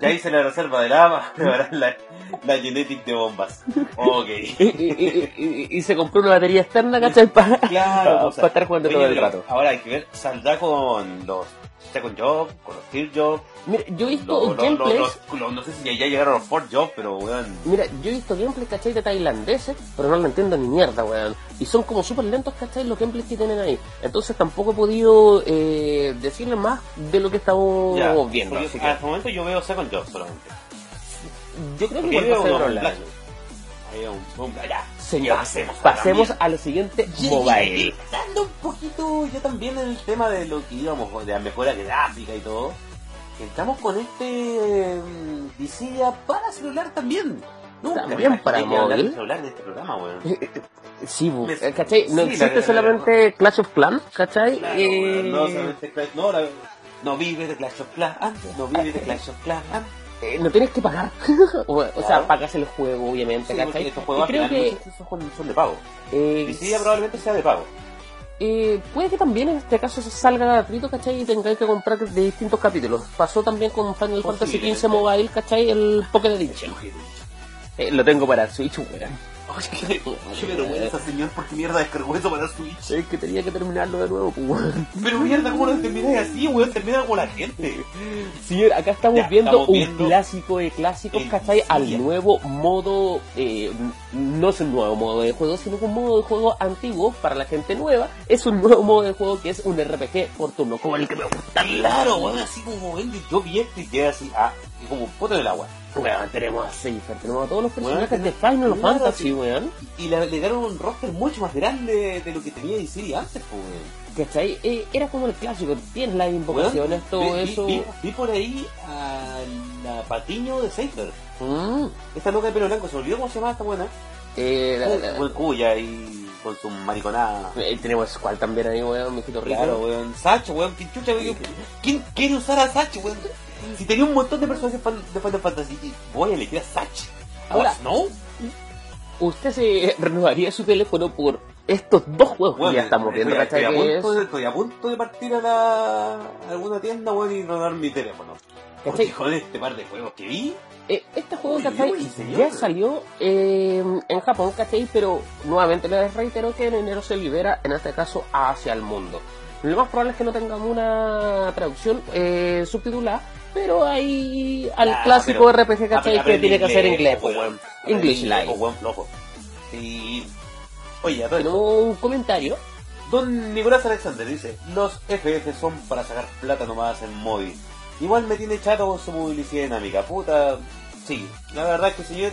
Ya hice la reserva de lava, la, la genetic de bombas. Ok. Y, y- y- se compró una batería externa, ¿cachai? Para Claro, o sea, estar jugando todo el rato. Ahora hay que ver, saldrá con los Second Job, con los Third Job. Mira, yo he visto gameplays. no sé si ya, llegaron los Fourth Job, pero weón. Mira, yo he visto gameplays, ¿cachai? De tailandeses, pero no lo entiendo ni mierda, weón. Y son como súper lentos, ¿cachai? Los gameplays que tienen ahí. Entonces tampoco he podido eh, decirle más de lo que estamos ya, viendo. Así que Hasta el momento yo veo Second Job solamente. yo creo que Porque igual va a ser veo un, un ya. Señor, Pasemos pasemos a lo siguiente, mobile. Dando un poquito yo también en el tema de lo que íbamos, de la mejora gráfica y todo. Entramos con este Dissidia para celular también. Nunca También para móvil. celular de este programa, weón. Sí, bu- eh, ¿cachai? No sí, existe la- solamente Clash of Clans, ¿cachai? Claro, Eh, no solamente Clash, no, la- no vive de Clash of Clans, no vive de Clash of Clans. Eh, no tienes que pagar. o, o sea, pagas el juego, obviamente, Sí, ¿cachai? estos juegos creo que son, son de pago. eh, Dissidia probablemente sea de pago. eh, puede que también en este caso salga gratuito, ¿cachai? Y tengáis que comprar de distintos capítulos. Pasó también con Final Fantasy. XV Mobile, ¿cachai? El Pocket Edition. Eh, lo tengo para Switch, weón. Oye, qué vergüenza, señor, porque mierda descargó eso para Switch. Es que tenía que terminarlo de nuevo, pues, weón. Pero mierda, ¿cómo lo termináis así, weón? Termina como la gente. Señor, acá estamos Ya, viendo estamos un viendo clásico de clásicos, ¿cachai? Al nuevo modo, eh, no es un nuevo modo de juego, sino que un modo de juego antiguo para la gente nueva. Es un nuevo modo de juego que es un RPG por turno, como el que me gusta. Claro, weón, así como ven, yo vi esto y quedé así, ah, y como un poto del agua. Weón, tenemos a Cypher, tenemos a todos los personajes Weón, de Final Fantasy, sí. weón. Y le, le dieron un roster mucho más grande de lo que tenía DC antes, pues, weón. ¿Cachai? Eh, era como el clásico, tienes las invocaciones, todo vi, vi- eso. Vi, vi por ahí a la Patiño de Safer. Mm, Esta loca de pelo blanco, se olvidó cómo se llama esta buena. eh, la- la- cuya y con su mariconada. eh, tenemos Squall también ahí, weón, mijito rico. Claro, weón. Sacho, weón. ¿Quién, chucha, weón? ¿Quién quiere usar a Sacho, weón? Si tenía un montón de personajes de Final Fantasy, voy a elegir a Sacho. Ahora- ¿no? ¿Usted se renovaría su teléfono por estos dos juegos que Weón, ya estamos viendo, estoy, estoy a Que punto es- de, estoy a punto de partir a, la, a alguna tienda, weón, y robar mi teléfono. Porque ¿Cachai? con este par de juegos que vi, Eh, este juego, Uy, ¿cachai? Ya salió eh, en Japón, ¿cachai? Pero nuevamente les reitero que en enero se libera, en este caso, hacia el mundo. Lo más probable es que no tengamos una traducción eh, subtitulada, pero hay al Ah, clásico pero RPG, ¿cachai? Que tiene que hacer inglés, pues, weón. English Live. weón, flojo. Y... Oye, Tenemos un comentario. Don Nicolás Alexander dice, los FF son para sacar plata nomás en móvil. Igual me tiene chato con su movilidad dinámica, puta. Sí, la verdad es que señor,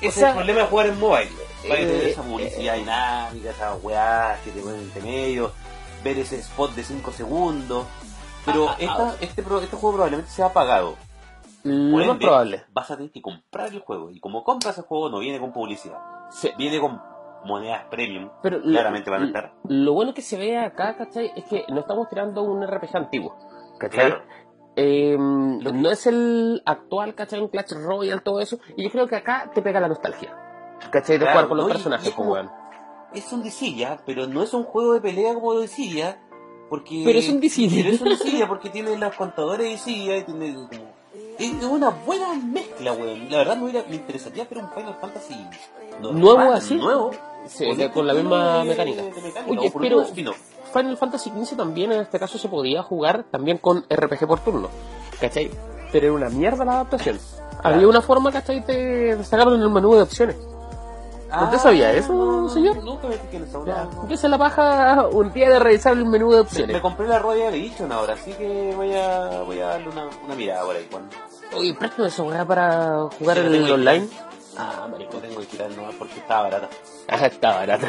ese sea, es el problema de jugar en mobile. Para eh, tener esa eh, publicidad dinámica, esas weás que te ponen entre medio, ver ese spot de 5 segundos. Pero esta- este, este juego probablemente sea pagado. Lo más probable. Vas a tener que comprar el juego. Y como compras el juego, no viene con publicidad. Sí. Viene con monedas premium. Pero lo- Claramente van a estar. Lo bueno que se ve acá, ¿cachai? Es que no estamos tirando un RPG antiguo. ¿Cachai? Claro. Eh, no es el actual, ¿cachai? Un Clash Royale, todo eso. Y yo creo que acá te pega la nostalgia. ¿Cachai? De Claro, jugar con los ¿no? Personajes, como- es un Dissidia, pero no es un juego de pelea como Dissidia, Porque, Pero es un Dissidia. Pero es un porque tiene los contadores de Dissidia y tiene como... Es una buena mezcla, weón. La verdad me, hubiera- me interesaría ver un Final Fantasy normal, ¿Nuevo así? Nuevo. Sí, Con de- con la misma de- mecánica. de mecánica, Oye, pero-. Final Fantasy XV también en este caso se podía jugar también con RPG por turno, ¿cachai? Pero era una mierda la adaptación. Había una forma, ¿cachai? De de sacarlo en el menú de opciones. ¿Usted sabía eso, no, no, señor? Esa weá. Empieza la paja un día de revisar el menú de opciones. me compré la Royal Edition ahora, así que voy a, voy a darle una, una mirada por ahí. Cuando... Oye, préstame esa weá para jugar Sí, el online. Ah, marico, tengo que tirar nomás porque está barata. Ah, está barata.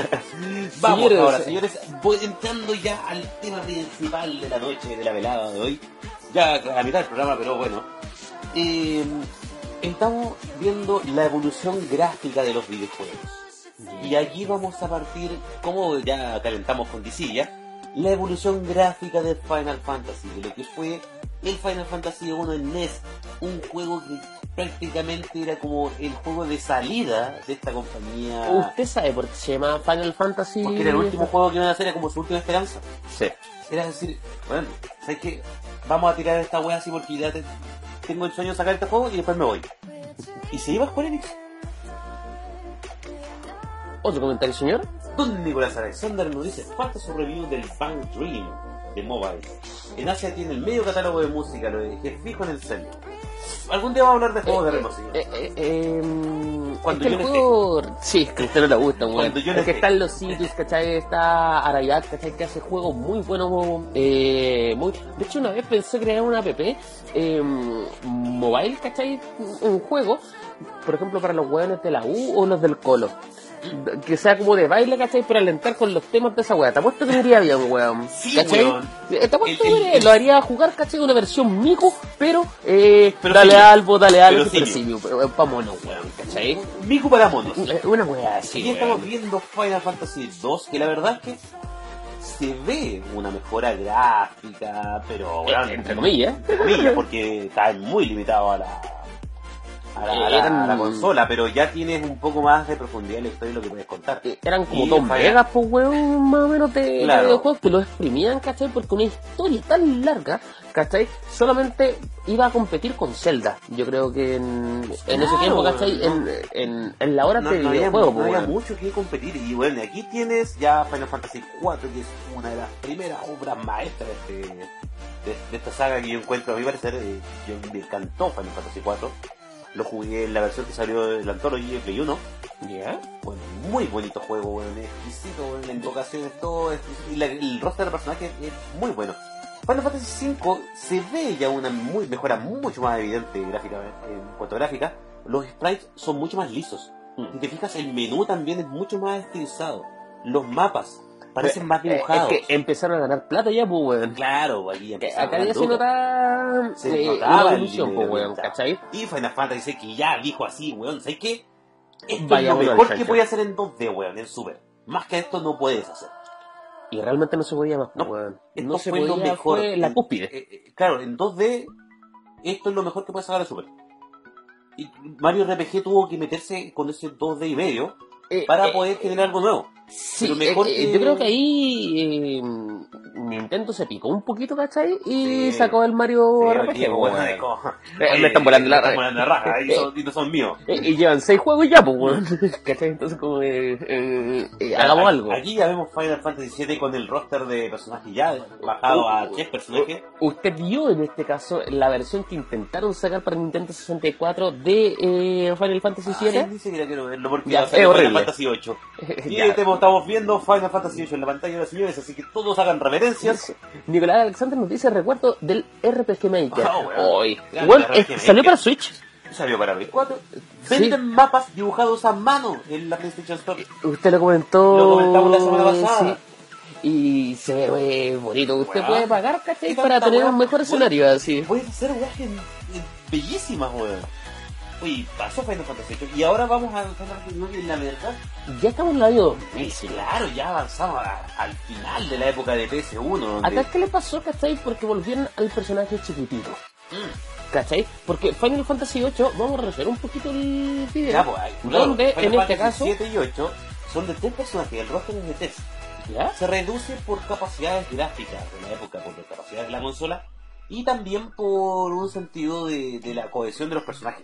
Vamos Señores, ahora, señores, voy entrando ya al tema principal de la noche, de la velada de hoy. Ya a mitad del programa, pero bueno. Eh, estamos viendo la evolución gráfica de los videojuegos. Y aquí vamos a partir, como ya calentamos con ya, la evolución gráfica de Final Fantasy, de lo que fue el Final Fantasy 1 en NES, un juego que prácticamente era como el juego de salida de esta compañía. ¿Usted sabe por qué se llama Final Fantasy? Porque era el último juego que iban a hacer, era como su última esperanza. Sí. Era decir, bueno, ¿sabes qué? Vamos a tirar esta wea así porque ya te- tengo el sueño de sacar este juego y después me voy. Y se iba a Square Enix. ¿Otro comentario, señor? Don Nicolás Alexander nos dice, falta su review del Bang Dream de Mobile. En Asia tiene el medio catálogo de música, lo dejé fijo en el centro. Algún día vamos a hablar de juegos de ritmo, señor. Eh, eh, eh, Cuando es que yo el juego... Sí, es que a usted no le gusta, weón. Es que están los sitios, ¿cachai? Está Arayat, ¿cachai? Que hace juegos muy buenos. Eh, muy... De hecho, una vez pensé crear una app eh, mobile, ¿cachai? Un juego, por ejemplo, para los weones de la U o los del Colo. Que sea como de baile, ¿cachai? Pero alentar con los temas de esa weá. Te apuesto que me iría bien, weón. Sí, ¿Cachai? weón. Eh, Te apuesto El- el- que el- lo haría jugar, ¿cachai? Una versión mico, pero, eh, Pero dale simio. algo, dale algo, Pero simio. Pero, eh, pa' mono, weón, ¿cachai? Miku para monos. Eh, Una weá así, y estamos weón. viendo Final Fantasy 2, que la verdad es que se ve una mejora gráfica, pero bueno, Eh, Entre comillas. entre comillas, porque está muy limitado a la, a la, a la- Eran- a la consola, pero ya tienes un poco más de profundidad en la historia y lo que puedes contar. Eh, Eran como dos megas, pues, weón, más o menos de, de Claro. videojuegos que lo exprimían, ¿cachai? Porque una historia tan larga, ¿cachai? Solamente iba a competir con Zelda. Yo creo que en, en ese tiempo, ¿cachai? no. En, en, en la hora No, de no había, videojuego, no pues, había weón. mucho que competir y bueno, aquí tienes ya Final Fantasy 4 que es una de las primeras obras maestras de, este- de, de esta saga que yo encuentro, a mi parecer, eh, yo me encantó Final Fantasy 4 lo jugué en la versión que salió del Anthology de Play 1 ¿Ya? bueno, muy bonito juego, weón, es exquisito, weón, la invocación es todo, exquisito, y la- el roster de personajes es muy bueno. Final Fantasy V se ve ya una muy mejora mucho más evidente gráficamente, en cuanto a gráfica. Los sprites son mucho más lisos. Si te fijas, el menú también es mucho más estilizado. Los mapas parecen más Eh, dibujados. Es que empezaron a ganar plata ya, pues, weón. Claro, aquí Acá ya se Se eh, notaba una el evolución, pues, weón. ¿cachai? Y Final Fantasy que ya dijo así, weón, ¿sabes qué? Esto Vaya es lo mejor que puede hacer en 2D, weón, en Super. Más que esto no puedes hacer. Y realmente no se podía más, pues, No, weón. No se fue podía, lo mejor. fue la cúspide. eh, eh, claro, en 2D, esto es lo mejor que puede sacar de Super. Y Mario RPG tuvo que meterse con ese 2D y medio Eh, para poder generar algo nuevo. Sí, Pero mejor eh, eh, que- yo creo que ahí eh, Nintendo se picó un poquito, ¿cachai? Y Sí. sacó el Mario Sí, RPG, aquí, pues, Eh, Oye, me están volando la me están volando la raja, y, Eh, son, y no son míos. eh, y llevan seis juegos ya, pues, weón. ¿Cachai? Entonces, como, eh, eh, eh, hagamos algo. Aquí ya vemos Final Fantasy VII con el roster de personajes ya bajado a 10 personajes. Usted vio en este caso la versión que intentaron sacar para Nintendo 64 de eh, Final Fantasy VII. ni siquiera quiero verlo porque Ya, es horrible. Final Fantasy 8. Y Ya. este- estamos viendo Final Fantasy 8 en la pantalla de los señores, así que todos hagan reverencias. Nicolás Alexander nos dice recuerdo del RPG Maker. Hoy. RPG eh, salió Maker. para Switch. Salió para Play 4. Sí. Venden mapas dibujados a mano en la PlayStation Store. Usted lo comentó. Lo comentamos la semana pasada. sí. Y se ve eh, bonito. Usted puede pagar, ¿cachai? ¿Qué Para tener un mejor escenario así. Puedes hacer weas bellísimas, weón. Oye, pasó Final Fantasy 8 y ahora vamos a Final Fantasy 9 y la verdad, Ya estamos en el año y 2000. claro, ya avanzamos a- al final de la época de PS1. Donde, Acá, ¿qué le pasó, cachai? Porque volvieron al personaje chiquitito. Mm. ¿Cachai? Porque Final Fantasy VIII, vamos a resolver un poquito el video. Ya, pues, claro, donde Final en este caso 7 y 8 son de tres personajes, el roster es de tres. ¿Ya? se reduce por capacidades gráficas de la época, por las capacidades de la consola y también por un sentido de, de la cohesión de los personajes.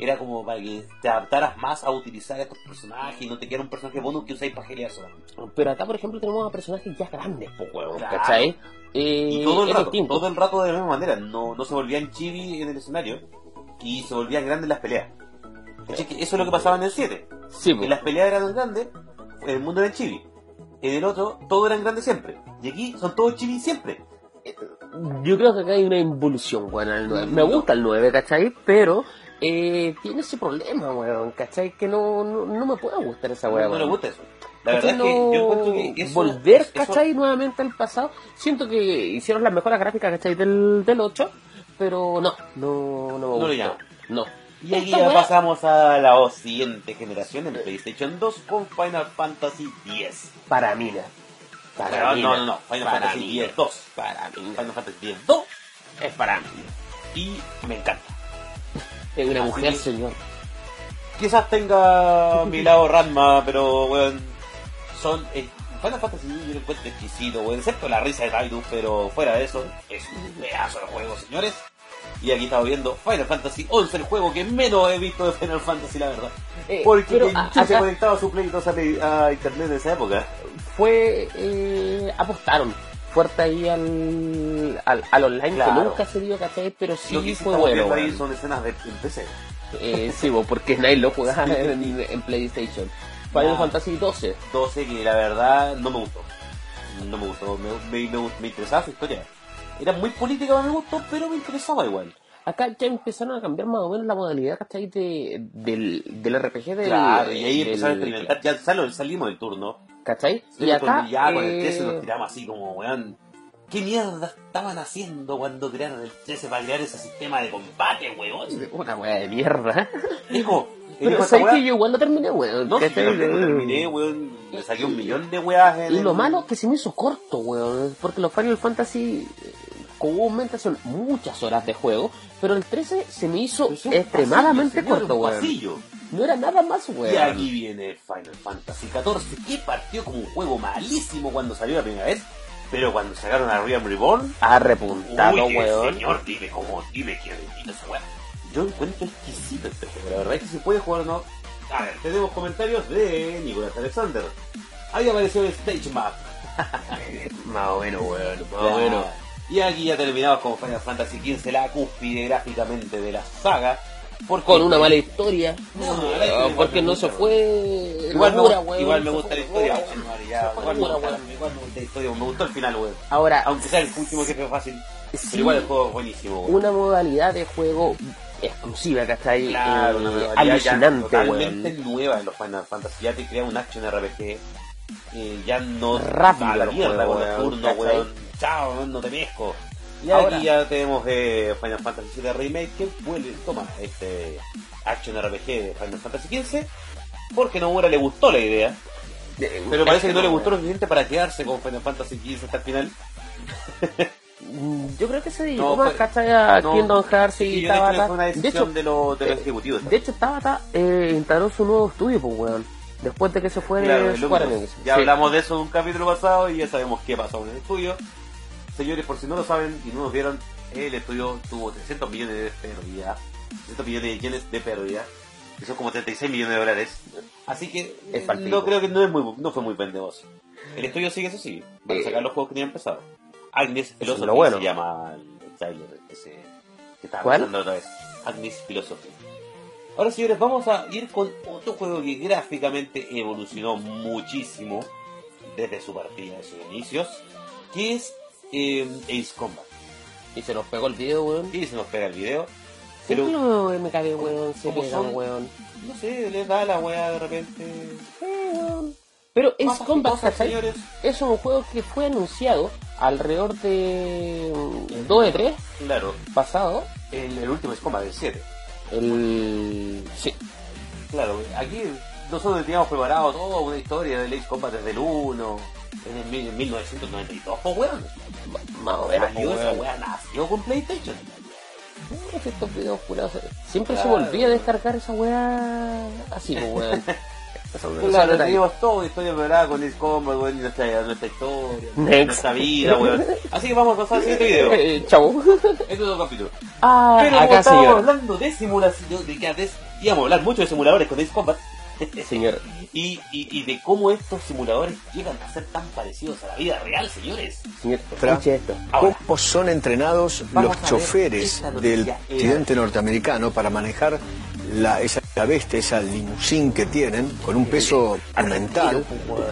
Era como para que te adaptaras más a utilizar estos personajes y no te quedara un personaje bonus que usáis para gelear solamente. Pero acá, por ejemplo, tenemos a personajes ya grandes, po, weón, Claro. ¿cachai? Eh, Y todo el rato, todo el rato de la misma manera, no, no se volvían chibi en el escenario y se volvían grandes las peleas. ¿Cachai? Que Eso es lo que pasaba en el 7. Sí, po. Que las peleas eran grandes, en el mundo eran chibi. En el otro, todos eran grandes siempre. Y aquí son todos chibi siempre. Yo creo que acá hay una involución, weón, al 9. Me gusta el 9, ¿cachai? Pero eh, tiene ese problema, weón, ¿cachai? Que no, no, no me puede gustar esa No, weá, no le weón. gusta eso. La ¿Cachai? verdad es que No- yo encuentro que eso, volver, eso- ¿cachai? Nuevamente al pasado. Siento que hicieron las mejoras gráficas, ¿cachai? Del, del 8, pero no, no, no me No gusta. lo llamo. No. Y aquí Esta ya pasamos a la siguiente generación en PlayStation 2 con Final Fantasy X. Para mí, no. Para no, mí, no, no, no, Final Para Fantasy X 2. Para mí, Final Fantasy X 2 es para mí. y me encanta. Es una Así mujer, señor. Quizás tenga mi lado Ranma, pero weón, son. eh, Final Fantasy yo lo encuentro exquisito, weón, excepto la risa de Raidus, pero fuera de eso, es un pedazo de juego, señores. Y aquí estamos viendo Final Fantasy 11, el juego que menos he visto de Final Fantasy, la verdad. Eh, Porque pero quien a- se acá conectaba su Play 2 a, Play- a internet en esa época. fue. Eh, apostaron fuerte ahí al, al, al online, Claro. que nunca se dio, ¿cachai? Pero sí Lo que sí fue bueno. ahí son escenas de PC. Eh, sí, bo, porque nadie lo jugaba en, en PlayStation. Final. Fantasy 12. 12 que la verdad no me gustó. No me gustó, me, me, me- me interesaba su historia. Era muy política para mi gusto, pero me interesaba igual. Acá ya empezaron a cambiar más o menos la modalidad, ¿cachai? De, del, del RPG del... Claro, y ahí del- empezaron a experimentar, ya sal- salimos del turno. ¿Cachai? Sí, Y acá... ya con el eh, 13 nos tiramos así como, weón, ¿qué mierda estaban haciendo cuando crearon el 13 para crear ese sistema de combate, weón? Una wea de mierda. Dijo, Pero sabes que weá- yo igual lo terminé, weón. No, si lo terminé, weón, le saqué un millón de weas en Y lo el- malo es que se me hizo corto, weón. Porque los Final Fantasy eh, comúnmente son muchas horas de juego, pero el 13 se me hizo extremadamente pasillo, corto, weón. No era nada más, weón. Y aquí viene Final Fantasy XIV, que partió como un juego malísimo cuando salió la primera vez, pero cuando sacaron a Realm Reborn, Ha repuntado, uy, weón. señor, dime cómo, dime quién bendito esa weá. Yo encuentro exquisito este juego, la verdad es que se puede jugar o no. A ver, tenemos comentarios de Nicolás Alexander. Ahí apareció el Stage Map. Más o menos, weón. Más o menos. Y aquí ya terminamos con Final Fantasy XV, la cúspide gráficamente de la saga. Porque Con una mala historia. No, historia porque no se fue. Igual, me, gusta- weón. igual me Se gusta fue la historia, weón, ya, fue igual, me gusta, weón. igual me gusta la historia, me gustó el final, weón. Ahora, Aunque sea el último jefe fácil, sí, pero igual el juego es buenísimo, weón. una modalidad de juego exclusiva, ¿cachai? Claro, Eh, una modalidad ya alucinante, totalmente weón. nueva en los Final Fantasy. Ya te crea un action RPG. eh, ya no Rápido a la mierda weón, turno. Chao, no te mezco. Y Ahora- aquí ya tenemos eh, Final Fantasy VII Remake que vuelve, toma este action RPG de Final Fantasy XV. Porque Nomura le gustó la idea, pero parece que no le gustó lo suficiente para quedarse con Final Fantasy XV hasta el final. Mm, Yo creo que se dedicó No, más, ¿cachai? A no, Kingdom Hearts y Tabata. fue una De decisión hecho, de, los de los eh, ejecutivos. de hecho Tabata eh, instaló su nuevo estudio, pues, weón. Después de que se fue Claro, de Square. Ya Sí. hablamos de eso en un capítulo pasado y ya sabemos qué pasó en el estudio. Señores, por si no lo saben y no nos vieron, el estudio tuvo 300 millones de pérdida, 300 millones de yenes de pérdida, que son como 36 millones de dólares. Así que Es eh, no creo que no, es muy, no fue muy pendejoso. El estudio sigue eso sí, van a Eh. sacar los juegos que tenían empezado. Agnes Philosophy lo bueno. se llama el trailer ese que estaba ¿Cuál? pensando otra vez. Agnes Philosophy. Ahora señores, vamos a ir con otro juego que gráficamente evolucionó muchísimo desde su partida, de sus inicios, que es Ace Combat. Y se nos pegó el video, weón. Y se nos pega el video, pero Siempre lo MKB, weón, se pegan, son- weón. no sé, les da la weá de repente. Weón. Pero y Combat, cosas, señores. Es un juego que fue anunciado alrededor de mm, 2 de 3 Claro, pasado. el, el último Ace Combat del 7. El... Sí. Claro, aquí nosotros teníamos preparado toda una historia del Ace Combat desde el 1, en el mil- en 1992, pues weón. Más o menos, Salió esa weá, nació con PlayStation. Estos videos curados. Siempre Claro. se volvía a descargar esa weá así, pues, weón. Claro, tenemos todo, historia preparada con Ace Combat, weón, nuestra, nuestra historia, Next. nuestra vida, weón. Así que vamos a pasar al siguiente video. Eh, chau. Este es otro capítulo. Ah, Pero como acá, estábamos señor. hablando de simulación, de que antes íbamos a hablar mucho de simuladores con Ace Combat, Señor. y, y, y de cómo estos simuladores llegan a ser tan parecidos a la vida real, señores. Señor, escuche esto. Ahora. ¿Cómo son entrenados los choferes del presidente norteamericano para manejar la, esa bestia, esa limusín que tienen, con un peso mental,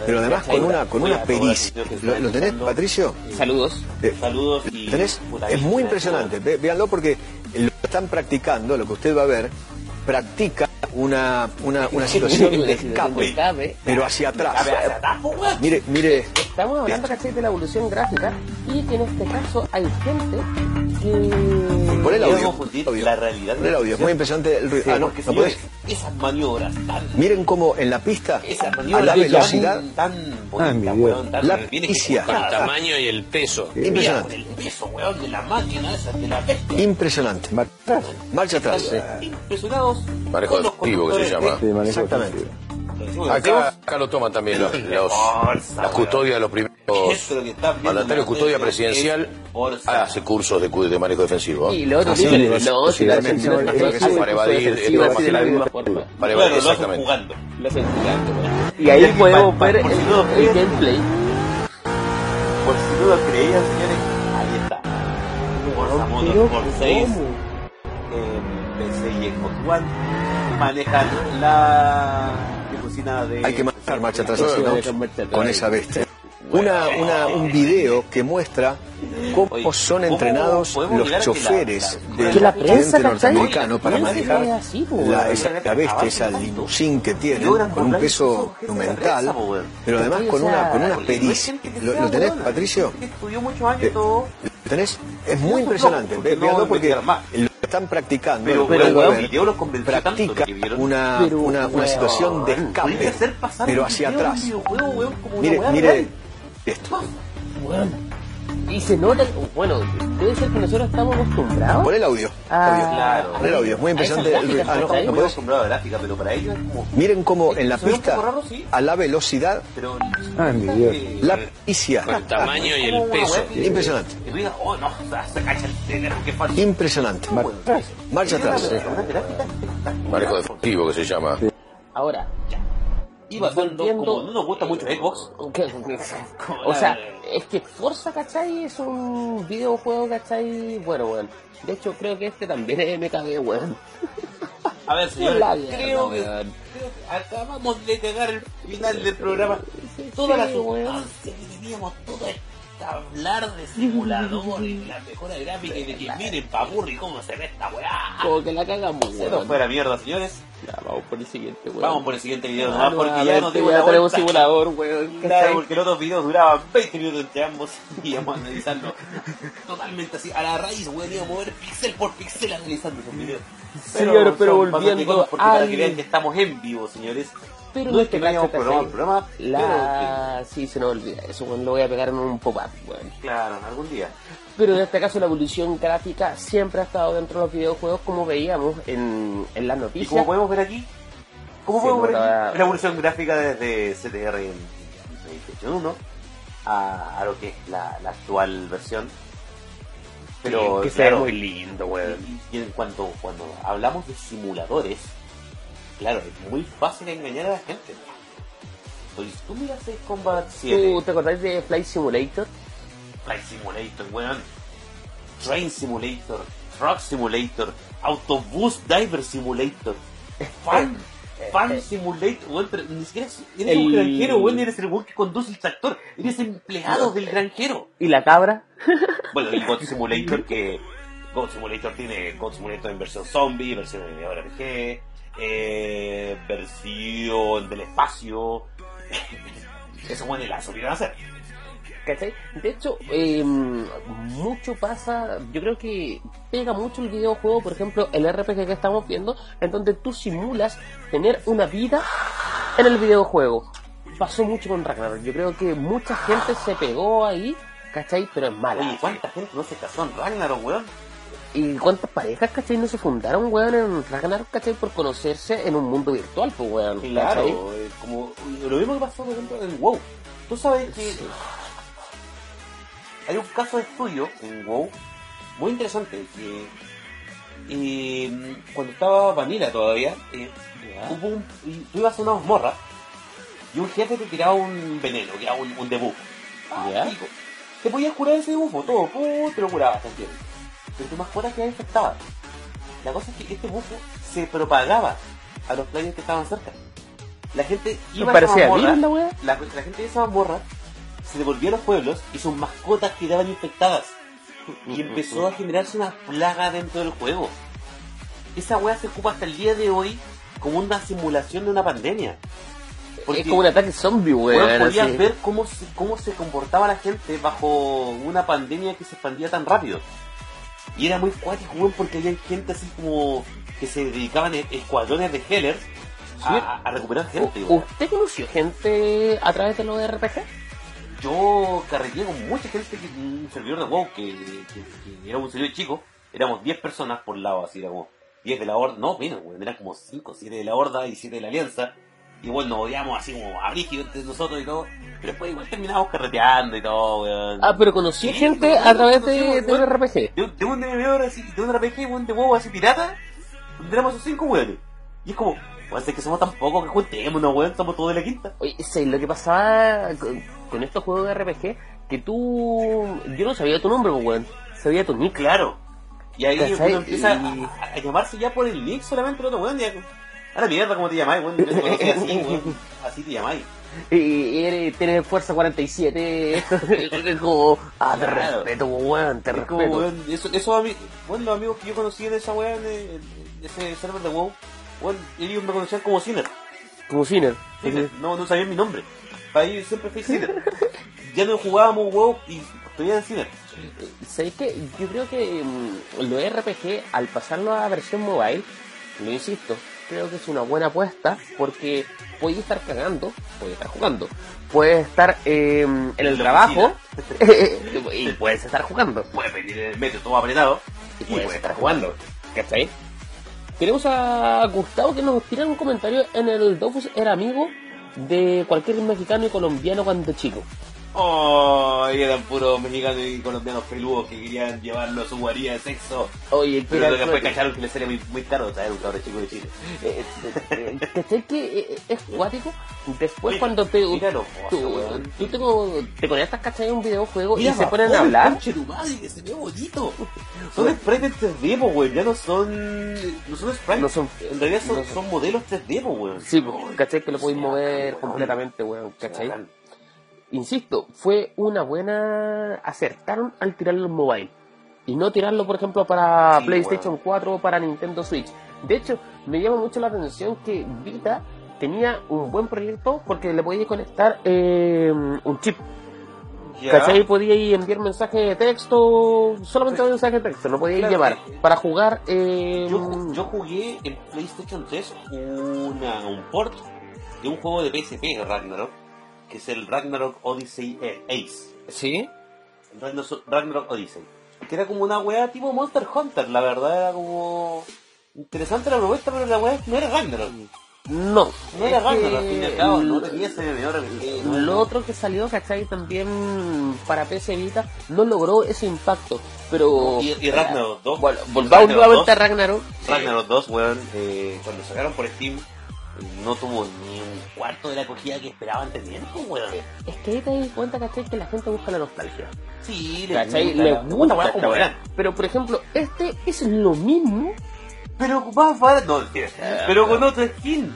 pero además con una, con una pericia? ¿Lo, lo tenés, Patricio? Saludos. Eh, Saludos y... ¿Tenés? Es muy impresionante. Véanlo porque lo que están practicando, lo que usted va a ver, practica una, una, una situación de escape, pero hacia atrás. Weón. Mire, mire. Estamos hablando, ¿cachai? De la evolución gráfica y que en este caso hay gente que... Pon el audio. audio. la realidad Pon el audio. Es muy impresionante el ruido. Sí, Ah, no, porque no señores, esas maniobras tan... Miren cómo en la pista, Esas a maniobras la tan- velocidad, tan bonita, mi Dios. weón, tan La. Con el ejecutada. tamaño y el peso. Mira, impresionante. el peso, weón, de la máquina esa, de la bestia. Impresionante. Marcha atrás. Impresionados. Manejo con los activo que se llama. Sí, manejo Exactamente. Acá, lo acá lo toman también los, los- Forza, las custodias de los primeros lo que están ustedes Custodia es presidencial hace cursos de, de manejo defensivo. ¿eh? Y lo otro sí, sí, no, sí, la sí, así, para evadir, eh, para misma evadir. forma. Para Claro, evadir, lo hacen exactamente. jugando. Lo hacen jugando, weón. Y ahí podemos ver el, por si no el creen. gameplay. Por si no lo creían, señores, ahí está. Forza Motorsport 6. ¿cómo? en PC y Xbox One manejan la. Hay que manejar marcha atrás ¿no? con esa bestia. Una, una, un video que muestra cómo son ¿cómo entrenados los choferes del Que la prensa, presidente norteamericano para manejar es así, po, la, esa bestia, esa limusín que tienen, con un peso esos objetos de la mental, prensa, po, weón. pero además con una, con una pericia. ¿Lo, tenés, Patricio? gente que estudió muchos años y Eh, todo. ¿Lo tenés? Es muy impresionante. Véanlo porque están practicando. Pero, pero, ver. video los practica una, una, una situación de escape, pero hacia atrás. Mire, mire esto. Weón. Y se nota, bueno, puede ser que nosotros estamos acostumbrados. Pon el audio. Ah, audio. Claro. Pon el audio. Es muy impresionante. Gráficas, Ah, no, no acostumbrado a gráfica, pero para ellos es como... Miren cómo en la pista, poco raro, sí. a la velocidad, Pero... Ah, mi Dios. la pericia. Con el tamaño y el peso. Impresionante. oh, no, se cacha el teléfono, qué falso. Impresionante. Bueno, Marcha atrás. Manejo defensivo que se llama. Ahora, Volviendo- como no nos gusta mucho Xbox, o sea, es que Forza, ¿cachai? Es un videojuego, ¿cachai? Bueno, weón. De hecho, creo que este también es MKB, weón. a ver, señor, La creo, creo que acabamos de cagar el final del programa. Toda la sí, sustancia que teníamos, todo esto hablar de simuladores, la mejora gráfica y de que miren pa' burri cómo se ve esta weá. Como que la cagamos, Se nos weón. fue a la mierda, señores. Ya, vamos por el siguiente, weón. Vamos por el siguiente video Ah, nomás porque ya la tenemos simulador, weón. Claro, porque los otros videos duraban 20 minutos entre ambos y íbamos a analizarlo totalmente así, a la raíz, weón, íbamos a ver pixel por pixel analizando esos videos. Señor, pero son volviendo al- que vean que estamos en vivo, señores. Pero no es que te no hayamos cachas, programado el ¿cachai? programa, La... Sí, se nos olvida eso. Lo voy a pegar en un pop-up, pero claro, algún día. Pero en este caso la evolución gráfica siempre ha estado dentro de los videojuegos como veíamos en, en las Y noticias. como podemos ver aquí, como Se podemos ver aquí, la evolución gráfica desde CTR en PlayStation 1 a, a lo que es la, la actual versión. Pero que se claro, ve muy lindo, weón. Y, y en cuanto cuando hablamos de simuladores, claro, es muy fácil engañar a la gente. Pues tú miras el Combat 7, ¿Tú te acordás de Flight Simulator? Flight Simulator, weón, Train Simulator, Truck Simulator, Autobus Diver Simulator, Fan, Fan Simulator, weón, pero ni siquiera es- eres un El- granjero, weón, eres el weón que conduce el tractor, eres empleado del granjero. ¿Y la cabra? Bueno, y God Simulator que God Simulator tiene God Simulator en versión zombie, versión de RPG, eh, versión del espacio. Eso bueno, la subieron a hacer. ¿Cachai? De hecho, eh, mucho pasa, yo creo que pega mucho el videojuego, por ejemplo, el RPG que estamos viendo, en donde tú simulas tener una vida en el videojuego. Pasó mucho con Ragnarok, yo creo que mucha gente se pegó ahí, ¿cachai? Pero es mala. Oye, ¿cuánta gente no se casó en Ragnarok, weón? ¿Y cuántas parejas, cachai, no se fundaron, weón, en Ragnarok, cachai, por conocerse en un mundo virtual, pues, weón? Claro, eh, Como lo mismo que pasó, por ejemplo, en WoW. Tú sabes que hay un caso de estudio en WoW muy interesante que eh, cuando estaba Vanilla todavía, eh, hubo un, tú ibas a una mazmorra y un jefe te tiraba un veneno, que era un, un debuff. Ah. Te podías curar ese debuffo, todo, pum, te lo curabas, ¿entiendes? Pero tu mascota quedaba infectada. La cosa es que este bufo se propagaba a los players que estaban cerca. La gente iba a esa virus la la, la gente de esa mazmorra se devolvía a los pueblos y sus mascotas quedaban infectadas. Y empezó a generarse una plaga dentro del juego. Esa weá se ocupa hasta el día de hoy como una simulación de una pandemia. Es como un ataque zombie, weón, weón. podías así. ver cómo se, cómo se comportaba la gente bajo una pandemia que se expandía tan rápido. Y era muy cuático, weón, porque había gente así como que se dedicaban a escuadrones de Hellers a, a recuperar gente. weón. ¿Usted conoció gente a través de los RPG? Yo carreteé con mucha gente que un servidor de WoW que, que- que era un servidor chico, éramos 10 personas por lado, así era como 10 de la horda, no, menos, weón, eran como 5, 7 de la horda y 7 de la alianza. Bueno, nos odiamos así como a brígido entre nosotros y todo. Pero después igual terminamos carreteando y todo, weón. Ah, pero conocí Sí, gente a través de, de un. RPG. De, un- de un MMO así, de un RPG, weón, de WoW así pirata, donde éramos esos 5 weones. Y es como, weón, es que somos tan pocos que juntémonos, weón, somos todos de la quinta. Oye, sí, lo que pasaba con, con estos juegos de RPG, que tú... Yo no sabía tu nombre, pues, weón. Sabía tu nick. Claro. Y ahí ¿Cachai? uno empieza Y- a, a- a llamarse ya por el nick solamente el otro weón. Ya, a la mierda, ¿cómo te llamáis, weón? Así, weón. Así te llamáis. Y, eres, tienes fuerza 47. es como... Ah, te Claro. respeto, weón, te Es como, respeto. weón, eso, esos ami- bueno, los amigos que yo conocí en esa weá, en, ese server de WoW, weón, ellos me conocían como Sinner. Como Sinner. Sinner. No, no sabían mi nombre. Para ellos siempre fui Sinner. ya no jugábamos WoW y todavía en Sinner. ¿Sabéis qué? Yo creo que mm, los RPG, al pasarlo a versión mobile, lo insisto, creo que es una buena apuesta porque puedes estar cagando, puedes estar jugando, puedes estar eh, en el trabajo y puedes estar jugando. Puedes en el metro todo apretado Y y puedes puedes estar estar jugando. ¿Cachai? Tenemos a Gustavo que nos tira un comentario en el Dofus era amigo de cualquier mexicano y colombiano cuando chico. Oh, eran puros mexicanos y colombianos peludos que querían llevarlo a su guarida de sexo. Oye, Pero que después cacharon que le salía muy, muy caro traer un cabrón chico de Chile. Eh, eh, ¿Cachai que eh, es cuático? Después cuando te... míralo, tú, weón. tú te, te conectas, ¿cachai? a un videojuego Mira, y se ponen a hablar. madre, que se ve bonito. Son sprites 3D, po, weón. Ya no son. No son sprites. No son- en realidad son, no son- son modelos 3D, po, weón. Sí, pues, ¿cachai? Que lo podéis mover completamente, weón, ¿cachai? Insisto, fue una buena... Acertaron al tirarlo en mobile. Y no tirarlo, por ejemplo, para Sí, PlayStation weón. 4 o para Nintendo Switch. De hecho, me llama mucho la atención que Vita tenía un buen proyecto porque le podía conectar eh, un chip. ¿Cachai? Podía enviar mensaje de texto, solamente mensaje de texto, no podía Claro, llevar. eh, Para jugar, eh, yo jugué en PlayStation 3 una, un port de un juego de PSP, Ragnarok, que es el Ragnarok Odyssey eh, Ace. ¿Sí? Ragnarok, Odyssey. Que era como una weá tipo Monster Hunter, la verdad, era como... Interesante la propuesta, pero la weá no era Ragnarok. No. No era Ragnarok, al fin y al cabo, no tenía ese no Lo otro que salió, ¿cachai? También para PC Vita no logró ese impacto. Pero. Y, y Ragnarok 2. Bueno, volvamos nuevamente a 2, Ragnarok. Ragnarok 2, weón, eh, cuando sacaron por Steam, no tuvo ni un cuarto de la acogida que esperaban tener, pues, weón. Es que ahí te das cuenta, ¿cachai? Que la gente busca la nostalgia. Sí, le ¿Cachai? gusta, Le la- gusta esta weá. eran. Pero por ejemplo, este es lo mismo. Pero más barato, no, mentira. pero con otro skin.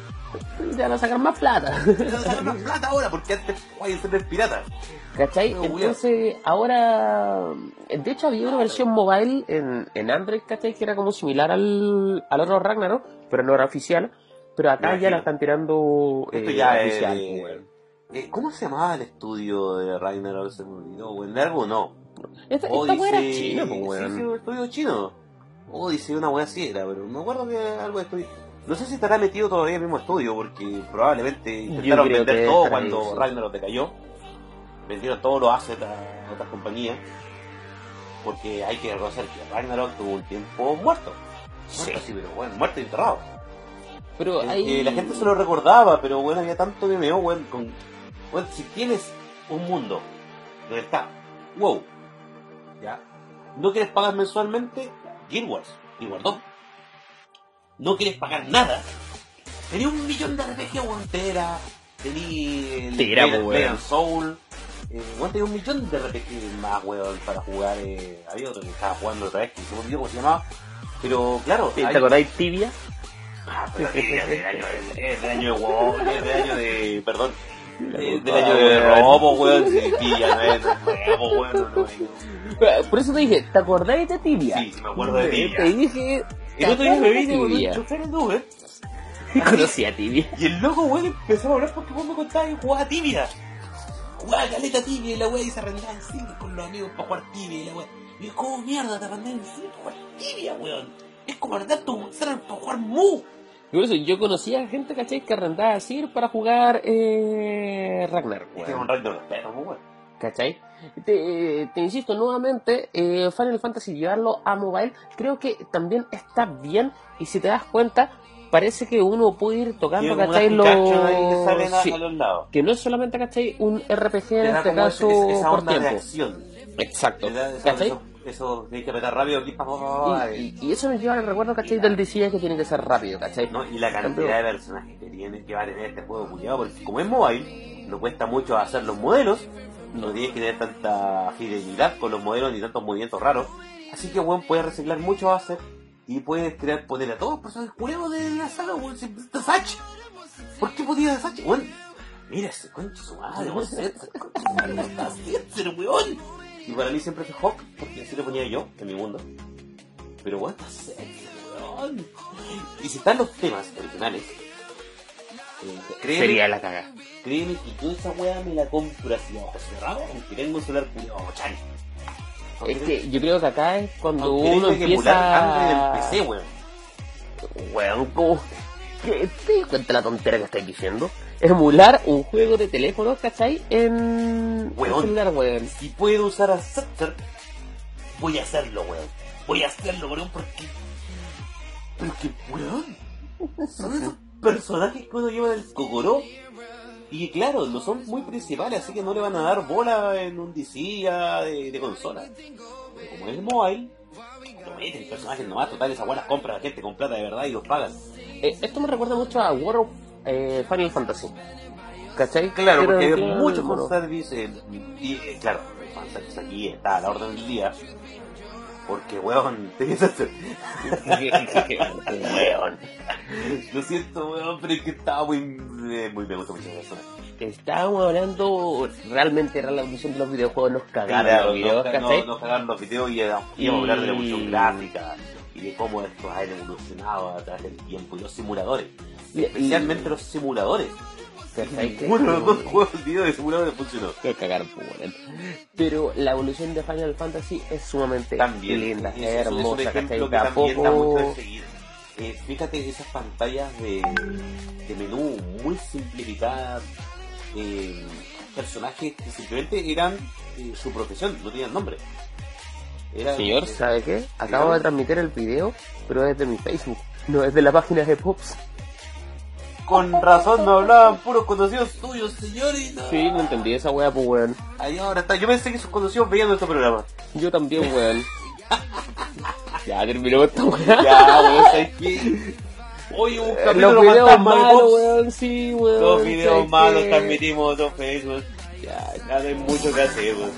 Te van a sacar más plata. Pero sacan más plata ahora, porque antes guay, ser pirata. ¿Cachai? No, Entonces, ahora. De hecho, había una versión mobile en, en Android, ¿cachai? Que era como similar al, al otro Ragnarok, pero no era oficial. Pero acá ya la están tirando eh, Esto ya es oficial. Eh, ¿Cómo se llamaba el estudio de Ragnarok? Se me olvidó, weón. ¿Algo no? Esta, esta era china, pues, Sí, sí, un estudio chino. Odyssey, una weá así era, pero me acuerdo que algo de estudio. No sé si estará metido todavía en el mismo estudio, porque probablemente intentaron vender todo cuando sí. Ragnarok decayó. Vendieron todos los assets a otras compañías. Porque hay que reconocer que Ragnarok tuvo un tiempo muerto. Sí. Muerto, sí, pero bueno, muerto y enterrado. Pero Eh, ahí... eh, la gente se lo recordaba, pero bueno, había tanto MMO, weón, con... weón, si tienes un mundo donde está WoW, ¿ya? No quieres pagar mensualmente Guild Wars, Guild Wars 2. No quieres pagar nada. Tenía un millón de RPG, weón, Tera, tenía el Tera, weón. Soul, eh, weón, tenía un millón de RPG más, weón, para jugar, eh, había otro que estaba jugando otra vez, que se me olvidó cómo se llamaba, pero claro, ¿Te hay- acordáis Tibia? Del año, del año de WoW, es del año de, perdón, del año de weón. robo, weón, sí, pilla, no weón, no, no, Por eso te dije, ¿te acordáis de Tibia? Sí, me acuerdo de Tibia. Te dije... El otro día me vine ¿te con un de chofer de Uber, Tibia? Conocí a Tibia. y el loco, weón, empezó a hablar porque vos me contabas que jugaba tibia. Jugaba caleta tibia y la weá y se arrendaba en cine con los amigos para jugar tibia y la weá. Y yo, ¿cómo mierda te arrendás en cine para jugar tibia, weón? Es como arrendar tu server para jugar Mu. Y por eso yo conocía a gente, ¿cachai? Que arrendaba así para jugar eh, Ragnar, es un de respeto, pues, weón. ¿Cachai? Te, te insisto nuevamente, eh, Final Fantasy llevarlo a mobile creo que también está bien y si te das cuenta parece que uno puede ir tocando, ¿cachai? ahí que Los... salen a, sí, a los lados. que no es solamente, ¿cachai? Un RPG en este caso ese- esa por onda de tiempo. acción. Exacto. ¿Cachai? Eso, tienes que apretar rápido aquí pa, pa, pa, pa, Y, y- y- y eso me lleva al recuerdo, ¿cachai? Del DC que tiene que ser rápido, ¿cachai? ¿no? y la cantidad de personajes que tiene que va a tener este juego culiado, porque como es mobile, no cuesta mucho hacer los modelos, no tienes que tener tanta fidelidad con los modelos ni tantos movimientos raros. Así que weón puedes reciclar mucho hacer y puedes crear poder a todos los personajes culiados de la saga, weón, está Satch. ¿Por qué podía Satch? Weón, mira ese concha su madre, weón, está Setzer, weón. Y para mí siempre fue Hawk, porque así lo ponía yo en mi mundo. Pero Setzer, weón. Y si están los temas originales, eh, créeme, Sería la caga. créeme que yo esa weá me la compro así a cerrados, aunque tengo un celular culiado chale. Es que yo creo que acá es cuando aunque uno tenga que empieza... en PC, weón. Weón, ¿cómo? ¿Qué- ¿Te das cuenta la tontera que estáis diciendo? Emular un juego de teléfono, ¿cachai? En Weón. celular, weón. Si puedo usar a Scepter, voy a hacerlo, weón. Voy a hacerlo, weón, porque... Porque, weón, son esos personajes que uno lleva el cocoró. Y claro, no son muy principales, así que no le van a dar bola en un DC de, de consola. Pero como es mobile, lo meten personajes nomás, total, esa weá las compra la gente con plata de verdad y los pagan. Eh, esto me recuerda mucho a World of eh, Final Fantasy. ¿Cachai? Claro, Pero porque hay muchos fanservice, y eh, claro, fanservice aquí está a la orden del día. Porque, weón, que hacer. Weón. Lo siento, weón, pero es que estaba muy. eh, muy me gusta mucho eso. Estábamos hablando realmente de la evolución de los videojuegos, nos cagaron Claro, los videos, nos, ¿cachai? nos, cagaron los videos y íbamos Y- a hablar de la evolución gráfica y de cómo estos han evolucionado a través del tiempo y los simuladores. Y- Especialmente los simuladores. ¿Cachai? Que- Uno de los dos juegos de simuladores funcionó. pues. Pero la evolución de Final Fantasy es sumamente también linda, es, es un hermosa, ejemplo ¿cachai? que también da mucho de poco... Eh, fíjate esas pantallas de, de menú muy simplificadas, eh, personajes que simplemente eran eh, su profesión, no tenían nombre. Señor, ¿sabe qué? Acabo de transmitir el video, pero es de mi Facebook, no es de la página de Pops. Con razón no hablaban puros conocidos tuyos, señor, y no. Sí, no entendí esa wea, pues, weón. Ahí ahora está. Yo pensé que sus conocidos veían nuestro programa. Yo también, weón. ya terminó esta wea. Ya, weón, ¿sabes qué? Oye, un Los capítulo videos fantasma de malos, weón, sí, weón. Dos videos ¿sabes malos transmitimos dos Facebook. Ya, ya no hay mucho que hacer, weón.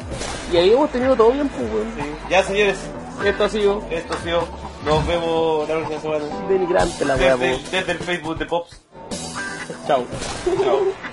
Y ahí hemos tenido todo bien, pues, weón. Sí. Ya, señores, Esto ha sido esto ha sido. Nos vemos la próxima semana. denigrante la Desde, pues. desde el Facebook de Pops. Chao. Chao.